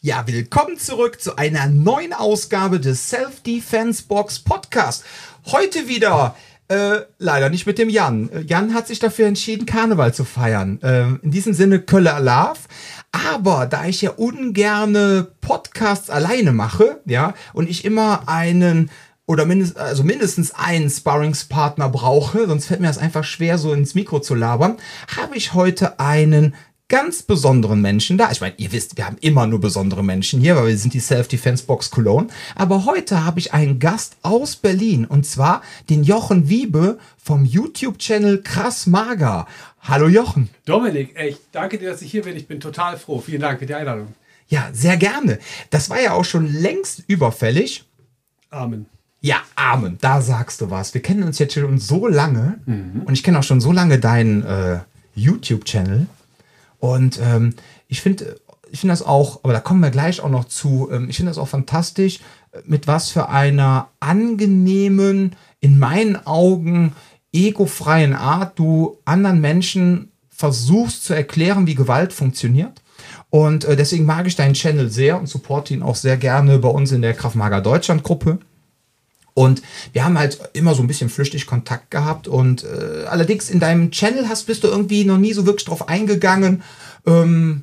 Ja, willkommen zurück zu einer neuen Ausgabe des Self-Defense Box Podcast. Heute wieder äh, leider nicht mit dem Jan. Äh, Jan hat sich dafür entschieden, Karneval zu feiern. Äh, in diesem Sinne Kölle Alarv. Aber da ich ja ungerne Podcasts alleine mache, ja, und ich immer einen oder mindest, also mindestens einen Sparringspartner brauche, sonst fällt mir das einfach schwer, so ins Mikro zu labern, habe ich heute einen ganz besonderen Menschen da. Ich meine, ihr wisst, wir haben immer nur besondere Menschen hier, weil wir sind die Self-Defense Box Cologne. Aber heute habe ich einen Gast aus Berlin und zwar den Jochen Wiebe vom YouTube-Channel Krass Mager. Hallo Jochen. Dominik, ich danke dir, dass ich hier bin. Ich bin total froh. Vielen Dank für die Einladung. Ja, sehr gerne. Das war ja auch schon längst überfällig. Amen. Ja, Amen. Da sagst du was. Wir kennen uns jetzt schon so lange mhm. und ich kenne auch schon so lange deinen äh, YouTube-Channel. Und ähm, ich finde ich finde das auch, aber da kommen wir gleich auch noch zu, ähm, ich finde das auch fantastisch, mit was für einer angenehmen, in meinen Augen egofreien Art du anderen Menschen versuchst zu erklären, wie Gewalt funktioniert. Und äh, deswegen mag ich deinen Channel sehr und supporte ihn auch sehr gerne bei uns in der Kraftmager Deutschland Gruppe. Und wir haben halt immer so ein bisschen flüchtig Kontakt gehabt. Und äh, allerdings in deinem Channel hast, bist du irgendwie noch nie so wirklich drauf eingegangen, ähm,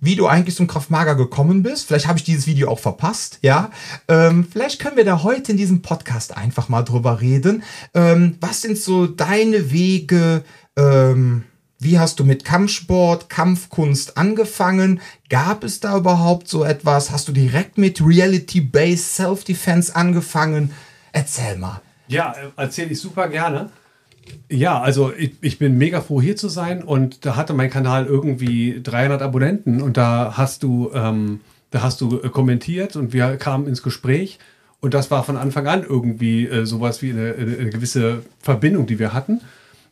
wie du eigentlich zum Kraftmager gekommen bist. Vielleicht habe ich dieses Video auch verpasst, ja. Ähm, vielleicht können wir da heute in diesem Podcast einfach mal drüber reden. Ähm, was sind so deine Wege? Ähm, wie hast du mit Kampfsport, Kampfkunst angefangen? Gab es da überhaupt so etwas? Hast du direkt mit Reality-Based Self-Defense angefangen? Erzähl mal. Ja, erzähle ich super gerne. Ja, also ich, ich, bin mega froh hier zu sein und da hatte mein Kanal irgendwie 300 Abonnenten und da hast du, ähm, da hast du äh, kommentiert und wir kamen ins Gespräch und das war von Anfang an irgendwie äh, sowas wie eine, eine, gewisse Verbindung, die wir hatten.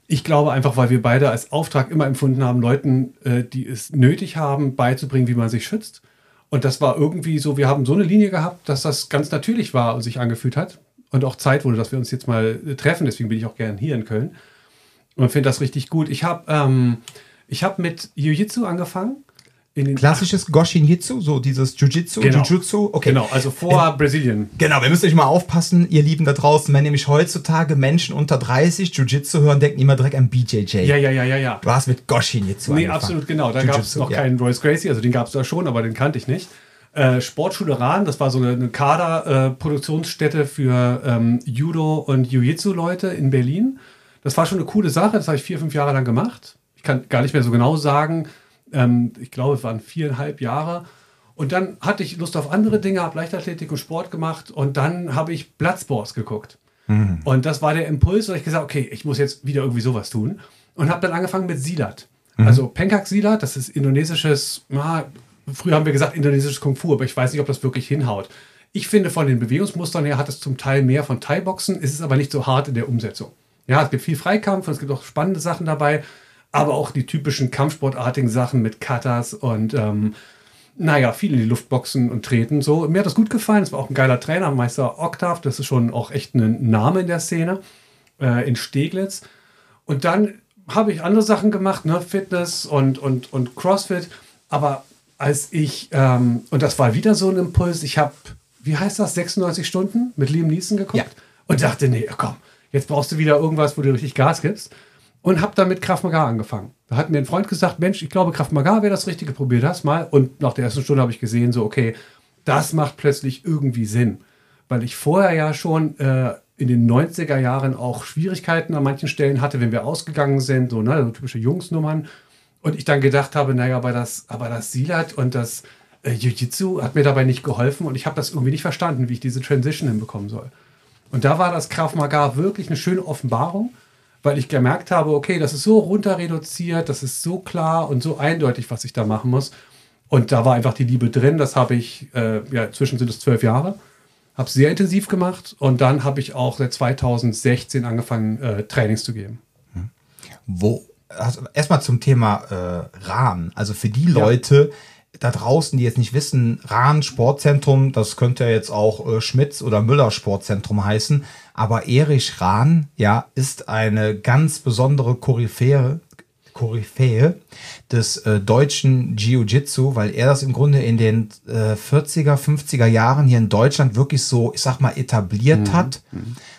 Ich glaube einfach, weil wir beide als Auftrag immer empfunden haben, Leuten, äh, die es nötig haben, beizubringen, wie man sich schützt. Und das war irgendwie so, wir haben so eine Linie gehabt, dass das ganz natürlich war und sich angefühlt hat und auch Zeit wurde, dass wir uns jetzt mal treffen. Deswegen bin ich auch gern hier in Köln und finde das richtig gut. Ich habe ähm, hab mit Jiu-Jitsu angefangen. Klassisches Goshin Jitsu, so dieses Jiu-Jitsu, genau. Jiu-Jitsu. Okay. Genau, also vor äh, Brasilien. Genau, wir müssen euch mal aufpassen, ihr Lieben da draußen, wenn nämlich heutzutage Menschen unter 30 Jiu-Jitsu hören, denken immer direkt an BJJ. Ja, ja, ja, ja, ja. Du hast mit Goshin Jitsu Nee, angefangen. absolut genau. Da gab es noch ja. keinen Royce Gracie, also den gab es da schon, aber den kannte ich nicht. Äh, Sportschule Rahn, das war so eine, eine Kader-Produktionsstätte äh, für ähm, Judo und Jiu-Jitsu-Leute in Berlin. Das war schon eine coole Sache, das habe ich vier, fünf Jahre lang gemacht. Ich kann gar nicht mehr so genau sagen. Ähm, ich glaube, es waren viereinhalb Jahre. Und dann hatte ich Lust auf andere Dinge, habe Leichtathletik und Sport gemacht und dann habe ich Bloodsports geguckt. Mhm. Und das war der Impuls, und ich gesagt, okay, ich muss jetzt wieder irgendwie sowas tun. Und habe dann angefangen mit Silat. Mhm. Also Pencak Silat, das ist indonesisches, na, früher haben wir gesagt indonesisches Kung Fu, aber ich weiß nicht, ob das wirklich hinhaut. Ich finde, von den Bewegungsmustern her hat es zum Teil mehr von Thai-Boxen, ist es aber nicht so hart in der Umsetzung. Ja, es gibt viel Freikampf und es gibt auch spannende Sachen dabei, aber auch die typischen kampfsportartigen Sachen mit Katas und ähm, naja, viel in die Luftboxen und treten. So, mir hat das gut gefallen. Es war auch ein geiler Trainer, Meister Octav. Das ist schon auch echt ein Name in der Szene äh, in Steglitz. Und dann habe ich andere Sachen gemacht, ne? Fitness und, und, und CrossFit. Aber als ich, ähm, und das war wieder so ein Impuls, ich habe, wie heißt das, 96 Stunden mit Liam Neeson geguckt ja. und dachte, nee, komm, jetzt brauchst du wieder irgendwas, wo du richtig Gas gibst. Und habe dann mit Kraft Maga angefangen. Da hat mir ein Freund gesagt, Mensch, ich glaube, Kraft Maga wäre das Richtige, probier das mal. Und nach der ersten Stunde habe ich gesehen, so, okay, das macht plötzlich irgendwie Sinn. Weil ich vorher ja schon äh, in den 90er Jahren auch Schwierigkeiten an manchen Stellen hatte, wenn wir ausgegangen sind, so, ne, so typische Jungsnummern. Und ich dann gedacht habe, naja, aber das, aber das Silat und das äh, Jiu-Jitsu hat mir dabei nicht geholfen und ich habe das irgendwie nicht verstanden, wie ich diese Transition hinbekommen soll. Und da war das Krav Maga wirklich eine schöne Offenbarung, weil ich gemerkt habe, okay, das ist so runter reduziert, das ist so klar und so eindeutig, was ich da machen muss. Und da war einfach die Liebe drin. Das habe ich, äh, ja, zwischen sind es zwölf Jahre, habe sehr intensiv gemacht und dann habe ich auch seit 2016 angefangen, äh, Trainings zu geben. Wo also erstmal zum Thema äh, Rahn. Also für die Leute ja. da draußen, die jetzt nicht wissen, Rahn Sportzentrum, das könnte ja jetzt auch äh, Schmitz oder Müller Sportzentrum heißen. Aber Erich Rahn, ja, ist eine ganz besondere Koryphäre, Koryphäe des äh, deutschen Jiu-Jitsu, weil er das im Grunde in den äh, 40er, 50er Jahren hier in Deutschland wirklich so, ich sag mal, etabliert mhm. hat.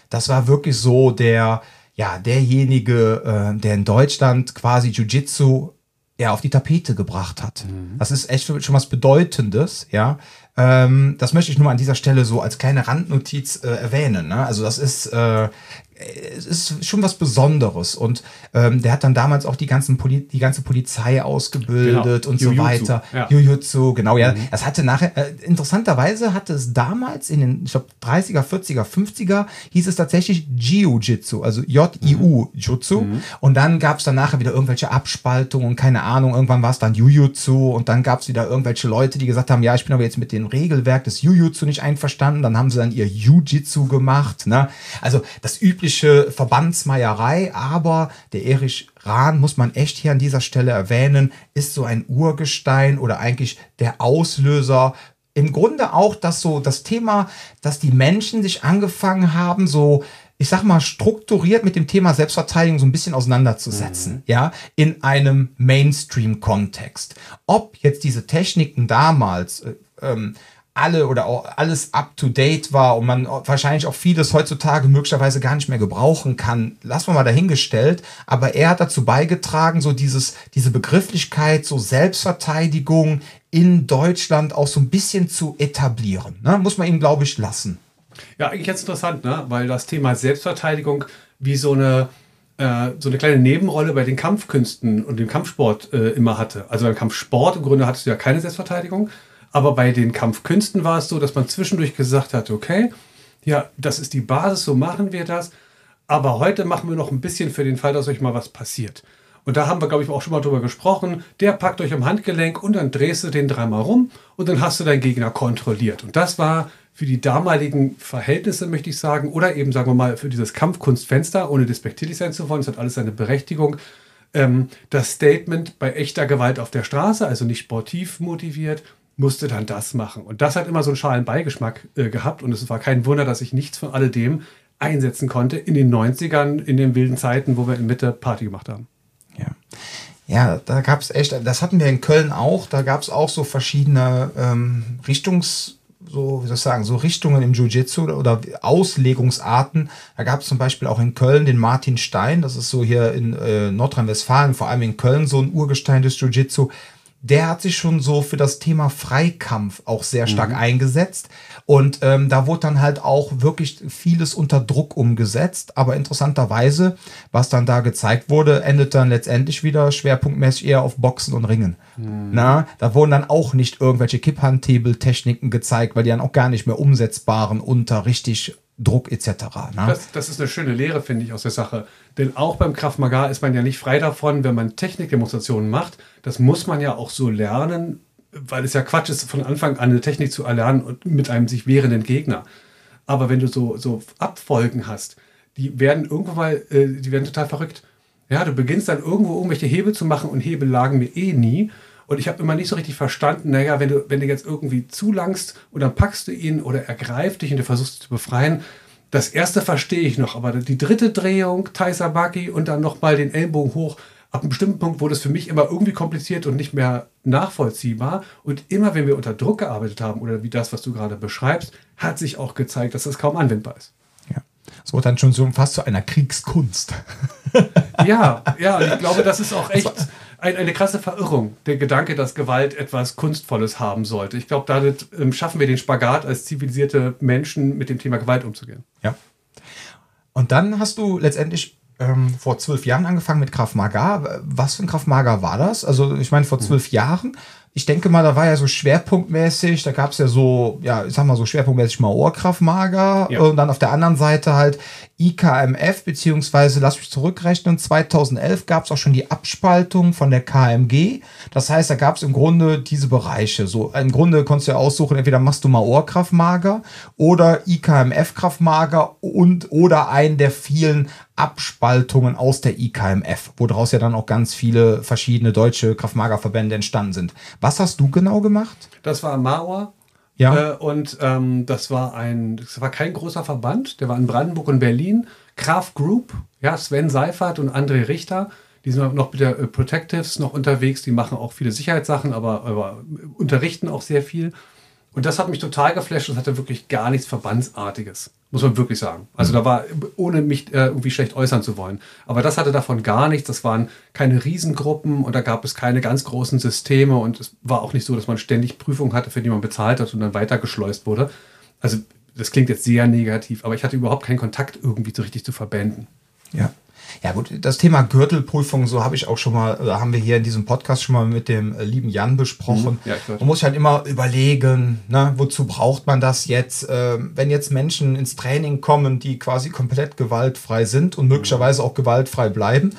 Das war wirklich so der, ja, derjenige, äh, der in Deutschland quasi Jiu-Jitsu ja, auf die Tapete gebracht hat. Mhm. Das ist echt schon was Bedeutendes, ja. Ähm, das möchte ich nur an dieser Stelle so als kleine Randnotiz äh, erwähnen. Ne? Also das ist äh, es ist schon was Besonderes. Und ähm, der hat dann damals auch die, ganzen Poli die ganze Polizei ausgebildet genau. und Jujutsu. so weiter. Ja. Jujutsu, genau, ja. Mhm. Das hatte nachher, äh, interessanterweise hatte es damals in den, ich glaube, 30er, 40er, 50er, hieß es tatsächlich Jiu-Jitsu, also J-I-U-Jutsu. Mhm. Und dann gab es dann nachher wieder irgendwelche Abspaltungen und keine Ahnung, irgendwann war es dann Jujutsu und dann gab es wieder irgendwelche Leute, die gesagt haben, ja, ich bin aber jetzt mit dem Regelwerk des Jujutsu nicht einverstanden. Dann haben sie dann ihr Jiu-Jitsu gemacht. Ne? Also das übliche typische Verbandsmeierei, aber der Erich Rahn, muss man echt hier an dieser Stelle erwähnen, ist so ein Urgestein oder eigentlich der Auslöser im Grunde auch dass so das Thema, dass die Menschen sich angefangen haben, so, ich sag mal, strukturiert mit dem Thema Selbstverteidigung so ein bisschen auseinanderzusetzen, mhm. ja, in einem Mainstream-Kontext. Ob jetzt diese Techniken damals, äh, ähm, alle oder auch alles up to date war und man wahrscheinlich auch vieles heutzutage möglicherweise gar nicht mehr gebrauchen kann, lassen wir mal dahingestellt. Aber er hat dazu beigetragen, so dieses, diese Begrifflichkeit, so Selbstverteidigung in Deutschland auch so ein bisschen zu etablieren. Ne? Muss man ihm, glaube ich, lassen. Ja, eigentlich jetzt interessant, ne? weil das Thema Selbstverteidigung wie so eine äh, so eine kleine Nebenrolle bei den Kampfkünsten und dem Kampfsport äh, immer hatte. Also beim Kampfsport im Grunde hattest du ja keine Selbstverteidigung, aber bei den Kampfkünsten war es so, dass man zwischendurch gesagt hat, okay, ja, das ist die Basis, so machen wir das. Aber heute machen wir noch ein bisschen für den Fall, dass euch mal was passiert. Und da haben wir, glaube ich, auch schon mal drüber gesprochen. Der packt euch am Handgelenk und dann drehst du den dreimal rum und dann hast du deinen Gegner kontrolliert. Und das war für die damaligen Verhältnisse, möchte ich sagen, oder eben, sagen wir mal, für dieses Kampfkunstfenster, ohne despektierlich sein zu wollen, es hat alles seine Berechtigung, ähm, das Statement bei echter Gewalt auf der Straße, also nicht sportiv motiviert, musste dann das machen. Und das hat immer so einen schalen Beigeschmack äh, gehabt. Und es war kein Wunder, dass ich nichts von alledem einsetzen konnte in den 90ern, in den wilden Zeiten, wo wir in Mitte Party gemacht haben. Ja. Ja, da gab es echt, das hatten wir in Köln auch, da gab es auch so verschiedene ähm, Richtungs, so, wie soll ich sagen, so Richtungen im Jiu-Jitsu oder Auslegungsarten. Da gab es zum Beispiel auch in Köln den Martin Stein, das ist so hier in äh, Nordrhein-Westfalen, vor allem in Köln so ein Urgestein des Jiu-Jitsu der hat sich schon so für das Thema Freikampf auch sehr stark mhm. eingesetzt. Und ähm, da wurde dann halt auch wirklich vieles unter Druck umgesetzt. Aber interessanterweise, was dann da gezeigt wurde, endet dann letztendlich wieder schwerpunktmäßig eher auf Boxen und Ringen. Mhm. Na, da wurden dann auch nicht irgendwelche Kipphandhebel-Techniken gezeigt, weil die dann auch gar nicht mehr umsetzbaren unter richtig Druck etc. Ne? Das, das, ist eine schöne Lehre, finde ich, aus der Sache. Denn auch beim Krav Maga ist man ja nicht frei davon, wenn man Technikdemonstrationen macht. Das muss man ja auch so lernen, weil es ja Quatsch ist, von Anfang an eine Technik zu erlernen und mit einem sich wehrenden Gegner. Aber wenn du so, so Abfolgen hast, die werden irgendwann mal, äh, die werden total verrückt. Ja, du beginnst dann irgendwo irgendwelche Hebel zu machen und Hebel lagen mir eh nie. Und ich habe immer nicht so richtig verstanden, naja, wenn du, wenn du jetzt irgendwie zulangst und dann packst du ihn oder er greift dich und du versuchst ihn zu befreien, das erste verstehe ich noch, aber die dritte Drehung, Taisabaki und dann nochmal den Ellenbogen hoch, ab einem bestimmten Punkt wurde es für mich immer irgendwie kompliziert und nicht mehr nachvollziehbar. Und immer, wenn wir unter Druck gearbeitet haben oder wie das, was du gerade beschreibst, hat sich auch gezeigt, dass das kaum anwendbar ist. Ja. Es wurde dann schon so fast zu einer Kriegskunst. ja, ja, ich glaube, das ist auch echt ein, eine krasse Verirrung, der Gedanke, dass Gewalt etwas Kunstvolles haben sollte. Ich glaube, damit ähm, schaffen wir den Spagat als zivilisierte Menschen mit dem Thema Gewalt umzugehen. Ja. Und dann hast du letztendlich ähm, vor zwölf Jahren angefangen mit Krav Maga. Was für ein Krav Maga war das? Also ich meine, vor hm. zwölf mhm. Jahren ich denke mal, da war ja so schwerpunktmäßig, da gab es ja so, ja, ich sag mal so schwerpunktmäßig mal Ohrkraftmager ja. und dann auf der anderen Seite halt IKMF, beziehungsweise, lass mich zurückrechnen, 2011 gab es auch schon die Abspaltung von der KMG. Das heißt, da gab es im Grunde diese Bereiche. So, im Grunde konntest du ja aussuchen, entweder machst du mal Ohrkraftmager oder IKMF-Kraftmager und oder einen der vielen Abspaltungen aus der IKMF, woraus ja dann auch ganz viele verschiedene deutsche Kraftmagerverbände entstanden sind. Was hast du genau gemacht? Das war Mauer. Ja. Äh, und ähm, das war ein, das war kein großer Verband, der war in Brandenburg und Berlin. Kraft Group, ja, Sven Seifert und André Richter, Die sind noch mit der äh, Protectives noch unterwegs, die machen auch viele Sicherheitssachen, aber, aber unterrichten auch sehr viel. Und das hat mich total geflasht und hatte wirklich gar nichts Verbandsartiges. Muss man wirklich sagen. Also da war, ohne mich äh, irgendwie schlecht äußern zu wollen. Aber das hatte davon gar nichts. Das waren keine Riesengruppen und da gab es keine ganz großen Systeme und es war auch nicht so, dass man ständig Prüfungen hatte, für die man bezahlt hat und dann weitergeschleust wurde. Also das klingt jetzt sehr negativ, aber ich hatte überhaupt keinen Kontakt irgendwie so richtig zu Verbänden. Ja. Ja gut, das Thema Gürtelprüfung, so habe ich auch schon mal, oder haben wir hier in diesem Podcast schon mal mit dem äh, lieben Jan besprochen. Mhm. Ja, man muss halt immer überlegen, ne, wozu braucht man das jetzt, äh, wenn jetzt Menschen ins Training kommen, die quasi komplett gewaltfrei sind und möglicherweise auch gewaltfrei bleiben,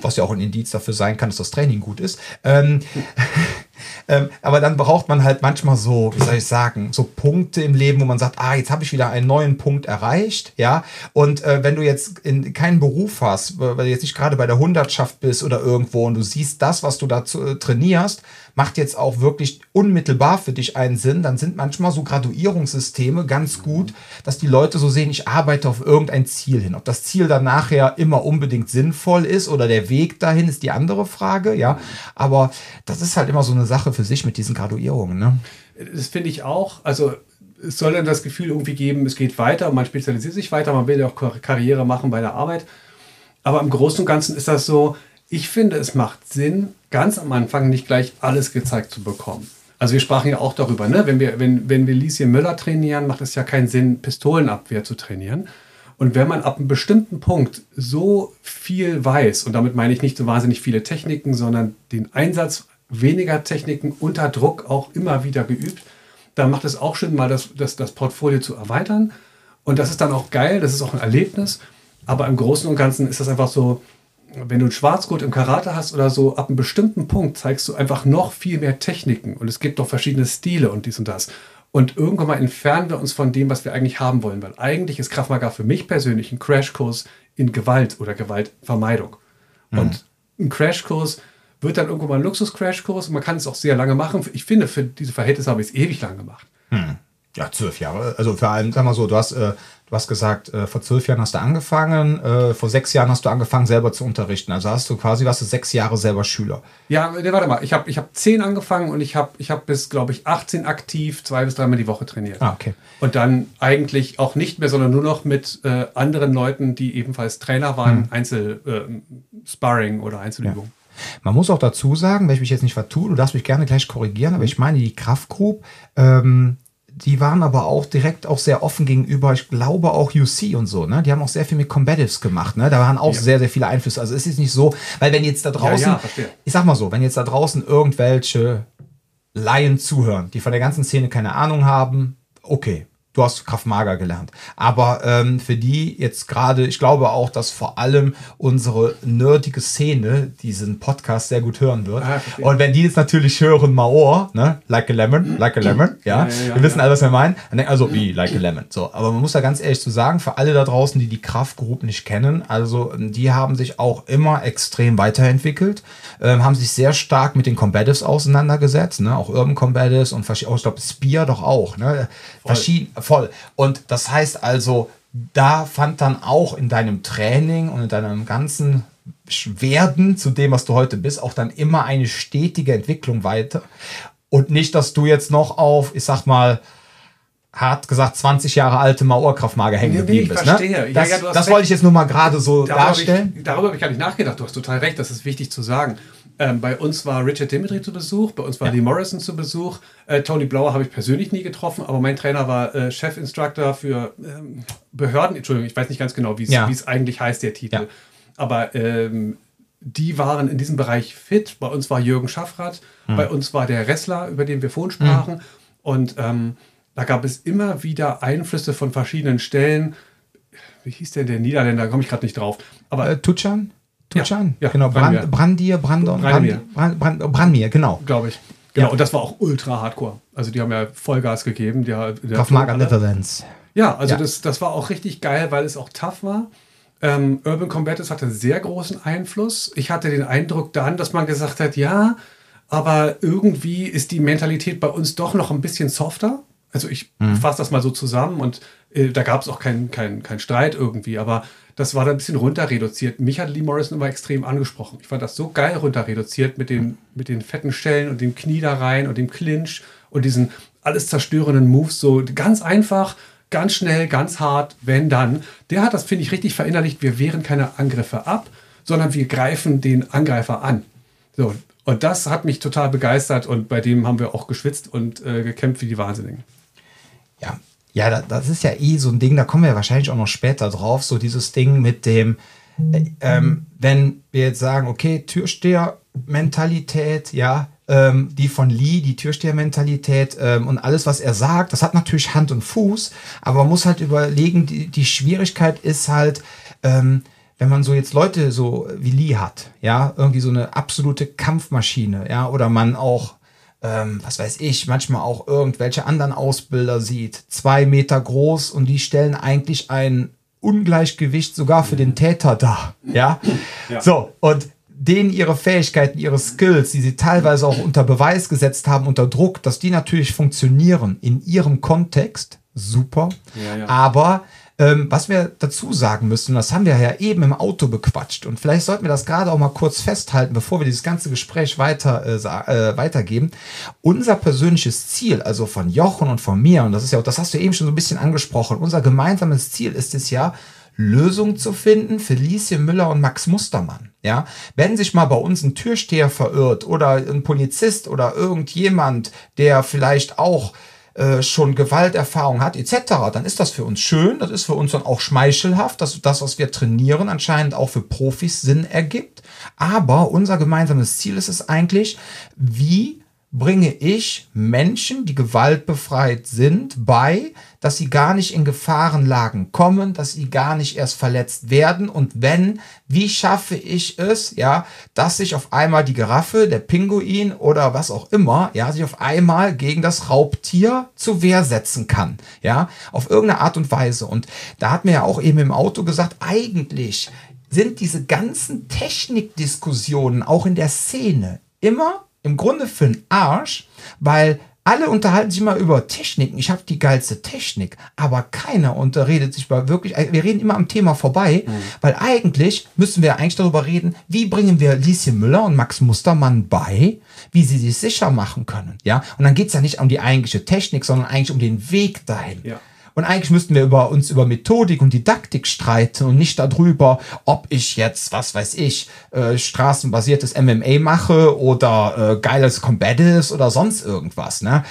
was ja auch ein Indiz dafür sein kann, dass das Training gut ist. Ähm, ähm, aber dann braucht man halt manchmal so, wie soll ich sagen, so Punkte im Leben, wo man sagt, ah, jetzt habe ich wieder einen neuen Punkt erreicht, ja. Und äh, wenn du jetzt in keinen Beruf hast, weil du jetzt nicht gerade bei der Hundertschaft bist oder irgendwo und du siehst das, was du da äh, trainierst, macht jetzt auch wirklich unmittelbar für dich einen Sinn, dann sind manchmal so Graduierungssysteme ganz gut, dass die Leute so sehen, ich arbeite auf irgendein Ziel hin. Ob das Ziel dann nachher immer unbedingt sinnvoll ist oder der Weg dahin ist die andere Frage, ja. Aber das ist halt immer so eine Sache für sich mit diesen Graduierungen. Ne? Das finde ich auch. Also es soll dann das Gefühl irgendwie geben, es geht weiter, man spezialisiert sich weiter, man will ja auch Karriere machen bei der Arbeit. Aber im Großen und Ganzen ist das so, ich finde, es macht Sinn, ganz am Anfang nicht gleich alles gezeigt zu bekommen. Also wir sprachen ja auch darüber, ne? wenn, wir, wenn, wenn wir Lieschen Müller trainieren, macht es ja keinen Sinn, Pistolenabwehr zu trainieren. Und wenn man ab einem bestimmten Punkt so viel weiß, und damit meine ich nicht so wahnsinnig viele Techniken, sondern den Einsatz weniger Techniken unter Druck auch immer wieder geübt, dann macht es auch Sinn, mal das, das, das Portfolio zu erweitern. Und das ist dann auch geil, das ist auch ein Erlebnis. Aber im Großen und Ganzen ist das einfach so, wenn du ein Schwarzgurt im Karate hast oder so, ab einem bestimmten Punkt zeigst du einfach noch viel mehr Techniken und es gibt doch verschiedene Stile und dies und das. Und irgendwann mal entfernen wir uns von dem, was wir eigentlich haben wollen, weil eigentlich ist Kraftmagar für mich persönlich ein Crashkurs in Gewalt oder Gewaltvermeidung. Mhm. Und ein Crashkurs wird dann irgendwann mal ein Luxus-Crashkurs und man kann es auch sehr lange machen. Ich finde, für diese Verhältnisse habe ich es ewig lang gemacht. Mhm. Ja, zwölf Jahre. Also vor allem, sag mal so, du hast äh, Du hast gesagt, äh, vor zwölf Jahren hast du angefangen, äh, vor sechs Jahren hast du angefangen, selber zu unterrichten. Also hast du quasi, warst du sechs Jahre selber Schüler. Ja, nee, warte mal, ich habe ich hab zehn angefangen und ich habe ich hab bis, glaube ich, 18 aktiv zwei bis dreimal die Woche trainiert. Ah, okay. Und dann eigentlich auch nicht mehr, sondern nur noch mit äh, anderen Leuten, die ebenfalls Trainer waren, hm. Einzel-Sparring äh, oder Einzelübungen. Ja. Man muss auch dazu sagen, wenn ich mich jetzt nicht vertue, du darfst mich gerne gleich korrigieren, aber ich meine, die Kraftgroup, ähm, die waren aber auch direkt auch sehr offen gegenüber, ich glaube auch UC und so, ne? Die haben auch sehr viel mit Combatives gemacht, ne? Da waren auch ja. sehr, sehr viele Einflüsse. Also es ist nicht so, weil wenn jetzt da draußen, ja, ja, ich sag mal so, wenn jetzt da draußen irgendwelche Laien zuhören, die von der ganzen Szene keine Ahnung haben, okay, du hast Kraftmager gelernt. Aber ähm, für die jetzt gerade, ich glaube auch, dass vor allem unsere nerdige Szene diesen Podcast sehr gut hören wird. Ah, und wenn die jetzt natürlich hören, Maor, ne, like a lemon, like a lemon, ja, ja, ja, ja wir wissen alle, was wir meinen. Also wie, like a lemon. So, aber man muss da ganz ehrlich zu sagen, für alle da draußen, die die Kraftgroup nicht kennen, also die haben sich auch immer extrem weiterentwickelt, ähm, haben sich sehr stark mit den Combatives auseinandergesetzt, ne, auch Urban Combatives und ich glaube Spear doch auch, ne, verschiedene voll. Und das heißt also, da fand dann auch in deinem Training und in deinem ganzen Werden zu dem, was du heute bist, auch dann immer eine stetige Entwicklung weiter. Und nicht, dass du jetzt noch auf, ich sag mal, hart gesagt 20 Jahre alte Mauerkraftmager hängen geblieben nee, bist. Ne? Verstehe. Ne? Das, ja, ja, das wollte ich jetzt nur mal gerade so darüber darstellen. Hab ich, darüber habe ich gar nicht nachgedacht. Du hast total recht, das ist wichtig zu sagen. Ähm, bei uns war Richard Dimitri zu Besuch, bei uns war ja. Lee Morrison zu Besuch. Äh, Tony Blauer habe ich persönlich nie getroffen, aber mein Trainer war äh, Chefinstructor für ähm, Behörden. Entschuldigung, ich weiß nicht ganz genau, wie ja. es eigentlich heißt, der Titel. Ja. Aber ähm, die waren in diesem Bereich fit. Bei uns war Jürgen Schaffrath, mhm. bei uns war der Wrestler, über den wir vorhin sprachen. Mhm. Und ähm, da gab es immer wieder Einflüsse von verschiedenen Stellen. Wie hieß denn der Niederländer? Da komme ich gerade nicht drauf. Aber äh, Tutschan? Tutschan? Ja, ja, genau. Brand, Brandir, Brandon, Brand, Brand, Brand, Brandmir, genau. Glaube ich. Genau, ja. und das war auch ultra hardcore. Also die haben ja Vollgas gegeben. Der, der Kraftmager Netherlands. Ja, also ja. Das, das war auch richtig geil, weil es auch tough war. Ähm, Urban Combatants hatte sehr großen Einfluss. Ich hatte den Eindruck dann, dass man gesagt hat, ja, aber irgendwie ist die Mentalität bei uns doch noch ein bisschen softer. Also ich mhm. fasse das mal so zusammen und äh, da gab es auch keinen kein, kein Streit irgendwie, aber das war da ein bisschen runter reduziert. Mich hat Lee Morrison immer extrem angesprochen. Ich fand das so geil runter reduziert mit den, mit den fetten Stellen und dem Knie da rein und dem Clinch und diesen alles zerstörenden Moves. So ganz einfach, ganz schnell, ganz hart, wenn dann. Der hat das, finde ich, richtig verinnerlicht. Wir wehren keine Angriffe ab, sondern wir greifen den Angreifer an. So, und das hat mich total begeistert und bei dem haben wir auch geschwitzt und äh, gekämpft wie die Wahnsinnigen. Ja, ja, das ist ja eh so ein Ding, da kommen wir wahrscheinlich auch noch später drauf, so dieses Ding mit dem, äh, ähm, wenn wir jetzt sagen, okay, Türsteher-Mentalität, ja, ähm, die von Lee, die Türsteher-Mentalität ähm, und alles, was er sagt, das hat natürlich Hand und Fuß, aber man muss halt überlegen, die, die Schwierigkeit ist halt, ähm, wenn man so jetzt Leute so wie Lee hat, ja, irgendwie so eine absolute Kampfmaschine, ja, oder man auch, ähm, was weiß ich, manchmal auch irgendwelche anderen Ausbilder sieht, zwei Meter groß und die stellen eigentlich ein Ungleichgewicht sogar für den Täter dar, ja. ja. So, und denen ihre Fähigkeiten, ihre Skills, die sie teilweise auch unter Beweis gesetzt haben, unter Druck, dass die natürlich funktionieren in ihrem Kontext, super. Ja, ja. Aber ähm, was wir dazu sagen müssen, das haben wir ja eben im Auto bequatscht und vielleicht sollten wir das gerade auch mal kurz festhalten, bevor wir dieses ganze Gespräch weiter äh, äh, weitergeben. Unser persönliches Ziel, also von Jochen und von mir, und das ist ja, das hast du eben schon so ein bisschen angesprochen, unser gemeinsames Ziel ist es ja, Lösungen zu finden für Lieschen Müller und Max Mustermann. Ja, wenn sich mal bei uns ein Türsteher verirrt oder ein Polizist oder irgendjemand, der vielleicht auch äh, schon Gewalterfahrung hat, etc., dann ist das für uns schön, das ist für uns dann auch schmeichelhaft, dass das, was wir trainieren, anscheinend auch für Profis Sinn ergibt. Aber unser gemeinsames Ziel ist es eigentlich, wie bringe ich Menschen, die gewaltbefreit sind, bei, dass sie gar nicht in Gefahrenlagen kommen, dass sie gar nicht erst verletzt werden. Und wenn, wie schaffe ich es, ja, dass sich auf einmal die Giraffe, der Pinguin oder was auch immer, ja, sich auf einmal gegen das Raubtier zur Wehr setzen kann, ja, auf irgendeine Art und Weise. Und da hat mir ja auch eben im Auto gesagt, eigentlich sind diese ganzen Technikdiskussionen auch in der Szene immer im Grunde für einen Arsch, weil alle unterhalten sich immer über Techniken. Ich habe die geilste Technik, aber keiner unterredet sich mal wirklich. Äh, wir reden immer am Thema vorbei, mhm. weil eigentlich müssen wir eigentlich darüber reden, wie bringen wir Lieschen Müller und Max Mustermann bei, wie sie sich sicher machen können. Ja, und dann geht es ja nicht um die eigentliche Technik, sondern eigentlich um den Weg dahin. Ja. Und eigentlich müssten wir über uns über Methodik und Didaktik streiten und nicht darüber, ob ich jetzt, was weiß ich, äh, straßenbasiertes MMA mache oder äh, geiles Combatives oder sonst irgendwas. Ne?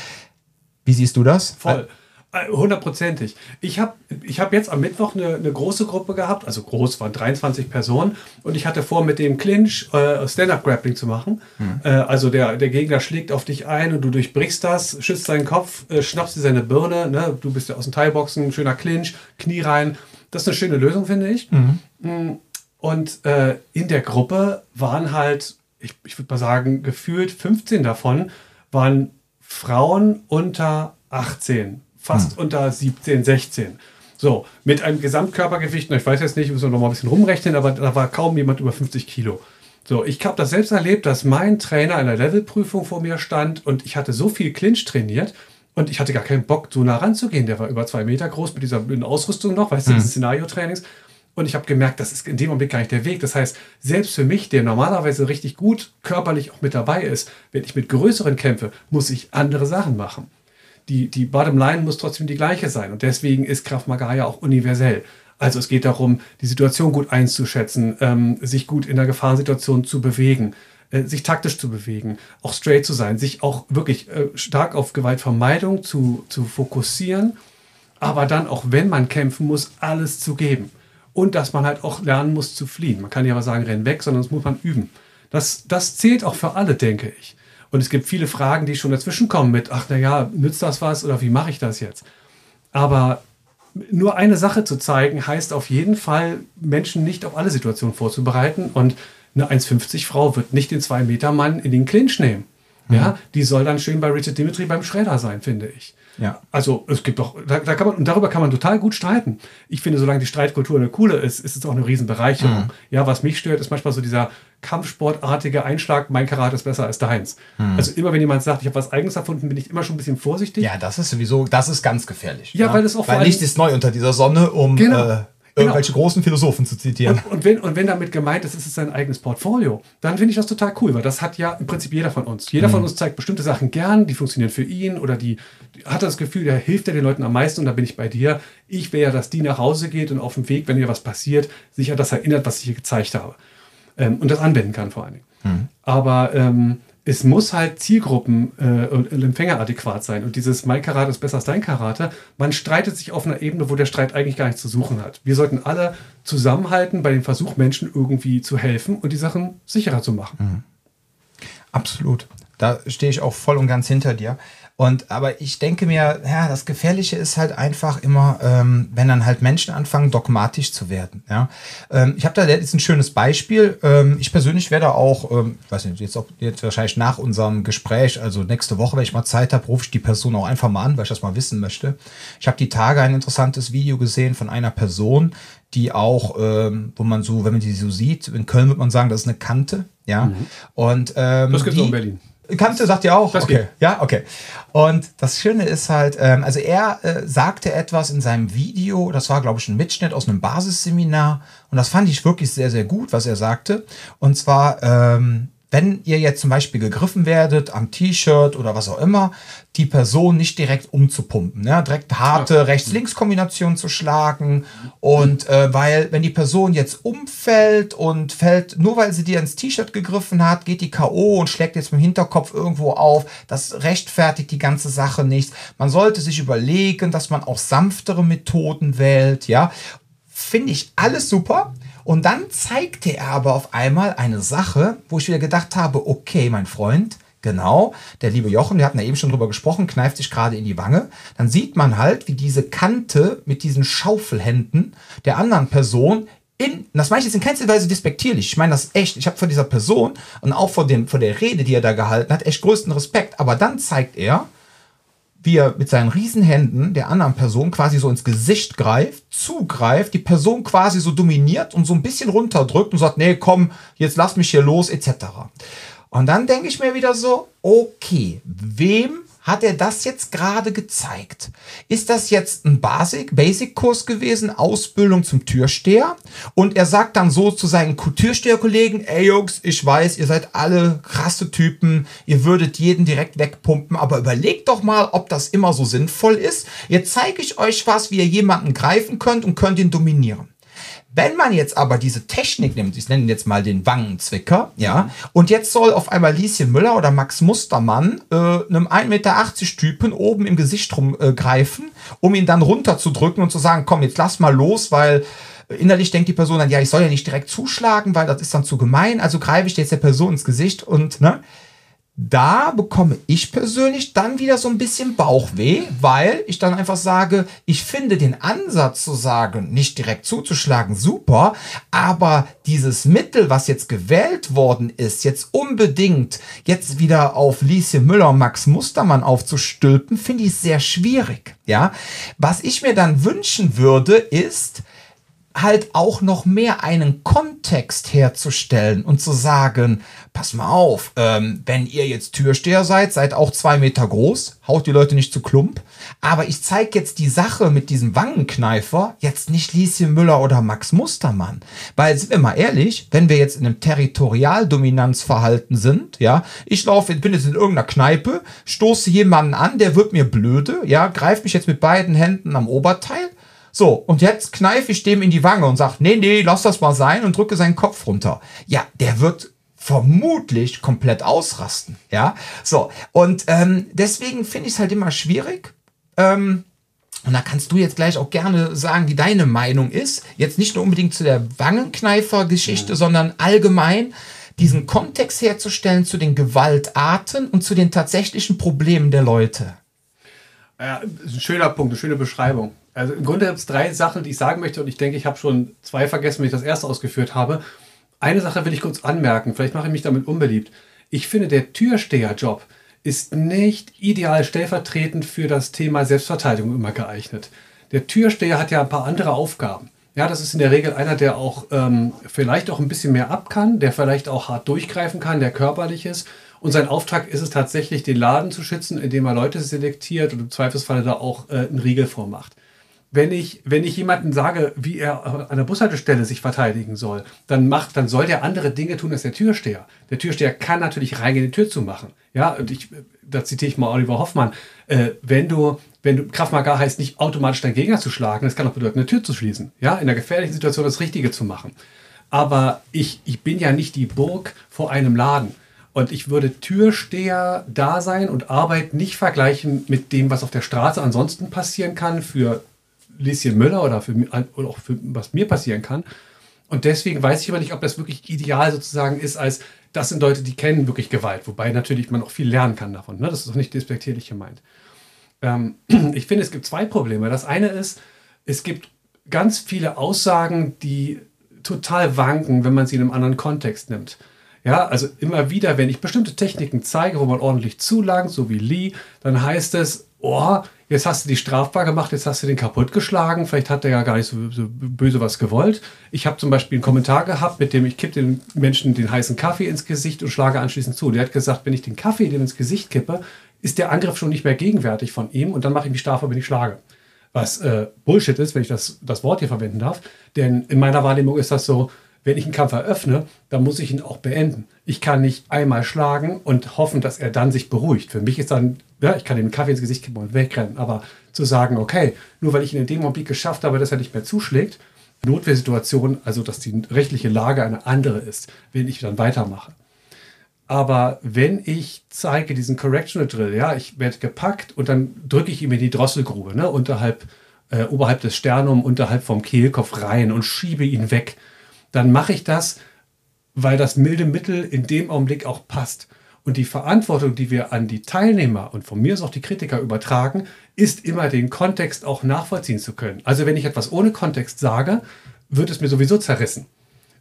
Wie siehst du das? Voll. Hundertprozentig. Ich habe ich hab jetzt am Mittwoch eine, eine, große Gruppe gehabt, also groß waren 23 Personen und ich hatte vor, mit dem Clinch äh, Stand-Up-Grappling zu machen. Hm. Äh, also der, der Gegner schlägt auf dich ein und du durchbrichst das, schützt seinen Kopf, äh, schnappst dir seine Birne, ne? du bist ja aus dem Thai-Boxen, schöner Clinch, Knie rein. Das ist eine schöne Lösung, finde ich. Mhm. Mm, und äh, in der Gruppe waren halt, ich, ich würde mal sagen, gefühlt 15 davon waren Frauen unter 18 fast hm. unter 17, 16. So, mit einem Gesamtkörpergewicht, ich weiß jetzt nicht, müssen wir noch mal ein bisschen rumrechnen, aber da war kaum jemand über 50 Kilo. So, ich habe das selbst erlebt, dass mein Trainer in der Levelprüfung vor mir stand und ich hatte so viel Clinch trainiert und ich hatte gar keinen Bock, so nah ranzugehen. Der war über zwei Meter groß mit dieser blöden Ausrüstung noch, weißt du, mhm. Szenario-Trainings. Und ich habe gemerkt, das ist in dem Moment gar nicht der Weg. Das heißt, selbst für mich, der normalerweise richtig gut körperlich auch mit dabei ist, wenn ich mit größeren kämpfe, muss ich andere Sachen machen die, die Bottomline muss trotzdem die gleiche sein. Und deswegen ist Kraft Maga ja auch universell. Also es geht darum, die Situation gut einzuschätzen, ähm, sich gut in der Gefahrensituation zu bewegen, äh, sich taktisch zu bewegen, auch straight zu sein, sich auch wirklich äh, stark auf Gewaltvermeidung zu, zu fokussieren, aber dann auch, wenn man kämpfen muss, alles zu geben. Und dass man halt auch lernen muss zu fliehen. Man kann ja aber sagen, renn weg, sondern das muss man üben. Das, das zählt auch für alle, denke ich. Und es gibt viele Fragen, die schon dazwischen kommen mit, ach naja, nützt das was oder wie mache ich das jetzt? Aber nur eine Sache zu zeigen, heißt auf jeden Fall, Menschen nicht auf alle Situationen vorzubereiten. Und eine 1,50 Frau wird nicht den 2-Meter-Mann in den Clinch nehmen. Mhm. Ja, die soll dann schön bei Richard Dimitri beim Schredder sein, finde ich. Ja. Also es gibt doch, da, da, kann man, und darüber kann man total gut streiten. Ich finde, solange die Streitkultur eine coole ist, ist es auch eine Riesenbereicherung. Mhm. Ja, was mich stört, ist manchmal so dieser kampfsportartige Einschlag, mein Karate ist besser als deins. Mhm. Also immer wenn jemand sagt, ich habe was eigenes erfunden, bin ich immer schon ein bisschen vorsichtig. Ja, das ist sowieso, das ist ganz gefährlich. Ja, ja? weil es auch weil Licht ist neu unter dieser Sonne, um genau. äh, Genau. irgendwelche großen Philosophen zu zitieren. Und, und, wenn, und wenn damit gemeint ist, ist es sein eigenes Portfolio, dann finde ich das total cool, weil das hat ja im Prinzip jeder von uns. Jeder mhm. von uns zeigt bestimmte Sachen gern, die funktionieren für ihn oder die, die hat das Gefühl, der hilft ja den Leuten am meisten und da bin ich bei dir. Ich wäre ja, dass die nach Hause geht und auf dem Weg, wenn ihr was passiert, sich an das erinnert, was ich hier gezeigt habe. Ähm, und das anwenden kann vor allen Dingen. Mhm. Aber ähm, es muss halt Zielgruppen äh, und Empfänger adäquat sein. Und dieses mein Karate ist besser als dein Karate, man streitet sich auf einer Ebene, wo der Streit eigentlich gar nichts zu suchen hat. Wir sollten alle zusammenhalten bei dem Versuch, Menschen irgendwie zu helfen und die Sachen sicherer zu machen. Mhm. Absolut. Da stehe ich auch voll und ganz hinter dir. Und aber ich denke mir, ja, das Gefährliche ist halt einfach immer, ähm, wenn dann halt Menschen anfangen, dogmatisch zu werden. Ja, ähm, ich habe da jetzt ein schönes Beispiel. Ähm, ich persönlich werde auch, ähm, weiß nicht, jetzt auch jetzt wahrscheinlich nach unserem Gespräch, also nächste Woche, wenn ich mal Zeit habe, rufe ich die Person auch einfach mal an, weil ich das mal wissen möchte. Ich habe die Tage ein interessantes Video gesehen von einer Person, die auch, ähm, wo man so, wenn man die so sieht, in Köln würde man sagen, das ist eine Kante. Ja, mhm. und ähm, das gibt es in Berlin. Kannte, sagt ihr auch? Das okay. Geht. Ja, okay. Und das Schöne ist halt, ähm, also er äh, sagte etwas in seinem Video, das war, glaube ich, ein Mitschnitt aus einem Basisseminar. Und das fand ich wirklich sehr, sehr gut, was er sagte. Und zwar, ähm, wenn ihr jetzt zum Beispiel gegriffen werdet am T-Shirt oder was auch immer, die Person nicht direkt umzupumpen, ne? direkt harte ja. Rechts-Links-Kombination zu schlagen. Und äh, weil, wenn die Person jetzt umfällt und fällt, nur weil sie dir ins T-Shirt gegriffen hat, geht die K.O. und schlägt jetzt mit dem Hinterkopf irgendwo auf. Das rechtfertigt die ganze Sache nicht. Man sollte sich überlegen, dass man auch sanftere Methoden wählt, ja. Finde ich alles super. Und dann zeigte er aber auf einmal eine Sache, wo ich wieder gedacht habe, okay, mein Freund, Genau, der liebe Jochen, wir hatten ja eben schon drüber gesprochen, kneift sich gerade in die Wange. Dann sieht man halt, wie diese Kante mit diesen Schaufelhänden der anderen Person in, das meine ich jetzt in keinster Weise despektierlich. Ich meine das echt. Ich habe vor dieser Person und auch vor, dem, vor der Rede, die er da gehalten hat, echt größten Respekt. Aber dann zeigt er, wie er mit seinen Riesenhänden der anderen Person quasi so ins Gesicht greift, zugreift, die Person quasi so dominiert und so ein bisschen runterdrückt und sagt, nee, komm, jetzt lass mich hier los, etc. Und dann denke ich mir wieder so, okay, wem hat er das jetzt gerade gezeigt? Ist das jetzt ein Basic, Basic-Kurs gewesen, Ausbildung zum Türsteher? Und er sagt dann so zu seinen Türsteherkollegen, ey Jungs, ich weiß, ihr seid alle krasse Typen, ihr würdet jeden direkt wegpumpen, aber überlegt doch mal, ob das immer so sinnvoll ist. Jetzt zeige ich euch was, wie ihr jemanden greifen könnt und könnt ihn dominieren. Wenn man jetzt aber diese Technik nimmt, ich nenne jetzt mal den Wangenzwicker, ja, und jetzt soll auf einmal Lieschen Müller oder Max Mustermann äh, einem 1,80 Meter Typen oben im Gesicht rumgreifen, äh, um ihn dann runterzudrücken und zu sagen, komm, jetzt lass mal los, weil innerlich denkt die Person dann, ja, ich soll ja nicht direkt zuschlagen, weil das ist dann zu gemein, also greife ich jetzt der Person ins Gesicht und, ne, da bekomme ich persönlich dann wieder so ein bisschen Bauchweh, weil ich dann einfach sage, ich finde den Ansatz zu sagen, nicht direkt zuzuschlagen, super, aber dieses Mittel, was jetzt gewählt worden ist, jetzt unbedingt jetzt wieder auf Lieschen Müller und Max Mustermann aufzustülpen, finde ich sehr schwierig. Ja, was ich mir dann wünschen würde, ist, halt auch noch mehr einen Kontext herzustellen und zu sagen, pass mal auf, ähm, wenn ihr jetzt Türsteher seid, seid auch zwei Meter groß, haut die Leute nicht zu Klump. Aber ich zeige jetzt die Sache mit diesem Wangenkneifer jetzt nicht Lieschen Müller oder Max Mustermann. Weil, sind wir mal ehrlich, wenn wir jetzt in einem Territorialdominanzverhalten sind, ja, ich laufe, bin jetzt in irgendeiner Kneipe, stoße jemanden an, der wird mir blöde, ja, greift mich jetzt mit beiden Händen am Oberteil, so, und jetzt kneife ich dem in die Wange und sage, nee, nee, lass das mal sein und drücke seinen Kopf runter. Ja, der wird vermutlich komplett ausrasten. Ja, so. Und ähm, deswegen finde ich es halt immer schwierig. Ähm, und da kannst du jetzt gleich auch gerne sagen, wie deine Meinung ist. Jetzt nicht nur unbedingt zu der Wangenkneifer-Geschichte, mhm. sondern allgemein diesen Kontext herzustellen zu den Gewaltarten und zu den tatsächlichen Problemen der Leute. Ja, ist ein schöner Punkt, eine schöne Beschreibung. Also im Grunde gibt es drei Sachen, die ich sagen möchte und ich denke, ich habe schon zwei vergessen, wenn ich das erste ausgeführt habe. Eine Sache will ich kurz anmerken, vielleicht mache ich mich damit unbeliebt. Ich finde, der Türsteherjob ist nicht ideal stellvertretend für das Thema Selbstverteidigung immer geeignet. Der Türsteher hat ja ein paar andere Aufgaben. Ja, das ist in der Regel einer, der auch ähm, vielleicht auch ein bisschen mehr ab kann, der vielleicht auch hart durchgreifen kann, der körperlich ist. Und sein Auftrag ist es tatsächlich, den Laden zu schützen, indem er Leute selektiert und im Zweifelsfalle da auch äh, einen Riegel vormacht wenn ich, wenn ich jemandem sage, wie er an der Bushaltestelle sich verteidigen soll, dann macht, dann soll der andere Dinge tun als der Türsteher. Der Türsteher kann natürlich reingehen, die Tür zu machen. Ja, und ich, da zitiere ich mal Oliver Hoffmann. Äh, wenn du, wenn du Kraft Maga heißt, nicht automatisch deinen Gegner zu schlagen, das kann auch bedeuten, eine Tür zu schließen. Ja, in einer gefährlichen Situation das Richtige zu machen. Aber ich, ich bin ja nicht die Burg vor einem Laden. Und ich würde Türsteher da sein und Arbeit nicht vergleichen mit dem, was auf der Straße ansonsten passieren kann für Lieschen Müller oder, für, oder auch für was mir passieren kann. Und deswegen weiß ich aber nicht, ob das wirklich ideal sozusagen ist, als das sind Leute, die kennen wirklich Gewalt, wobei natürlich man auch viel lernen kann davon. Ne? Das ist auch nicht despektierlich gemeint. Ähm, ich finde, es gibt zwei Probleme. Das eine ist, es gibt ganz viele Aussagen, die total wanken, wenn man sie in einem anderen Kontext nimmt. Ja, also immer wieder, wenn ich bestimmte Techniken zeige, wo man ordentlich zulangt, so wie Lee, dann heißt es, oh, jetzt hast du die strafbar gemacht, jetzt hast du den kaputtgeschlagen, vielleicht hat der ja gar nicht so, so böse was gewollt. Ich habe zum Beispiel einen Kommentar gehabt, mit dem ich kippe den Menschen den heißen Kaffee ins Gesicht und schlage anschließend zu. Der hat gesagt, wenn ich den Kaffee dem ins Gesicht kippe, ist der Angriff schon nicht mehr gegenwärtig von ihm und dann mache ich mich strafbar, wenn ich schlage. Was äh, Bullshit ist, wenn ich das, das Wort hier verwenden darf. Denn in meiner Wahrnehmung ist das so, wenn ich einen Kampf eröffne, dann muss ich ihn auch beenden. Ich kann nicht einmal schlagen und hoffen, dass er dann sich beruhigt. Für mich ist dann, ja, ich kann einen Kaffee ins Gesicht kippen und wegrennen, aber zu sagen, okay, nur weil ich in dem Moment geschafft habe, dass er nicht mehr zuschlägt, Notwehrsituation, also dass die rechtliche Lage eine andere ist, wenn ich dann weitermache. Aber wenn ich zeige diesen Correctional Drill, ja, ich werde gepackt und dann drücke ich ihm in die Drosselgrube, ne, unterhalb, äh, oberhalb des Sternum, unterhalb vom Kehlkopf rein und schiebe ihn weg dann mache ich das, weil das milde Mittel in dem Augenblick auch passt. Und die Verantwortung, die wir an die Teilnehmer und von mir aus auch die Kritiker übertragen, ist immer den Kontext auch nachvollziehen zu können. Also wenn ich etwas ohne Kontext sage, wird es mir sowieso zerrissen.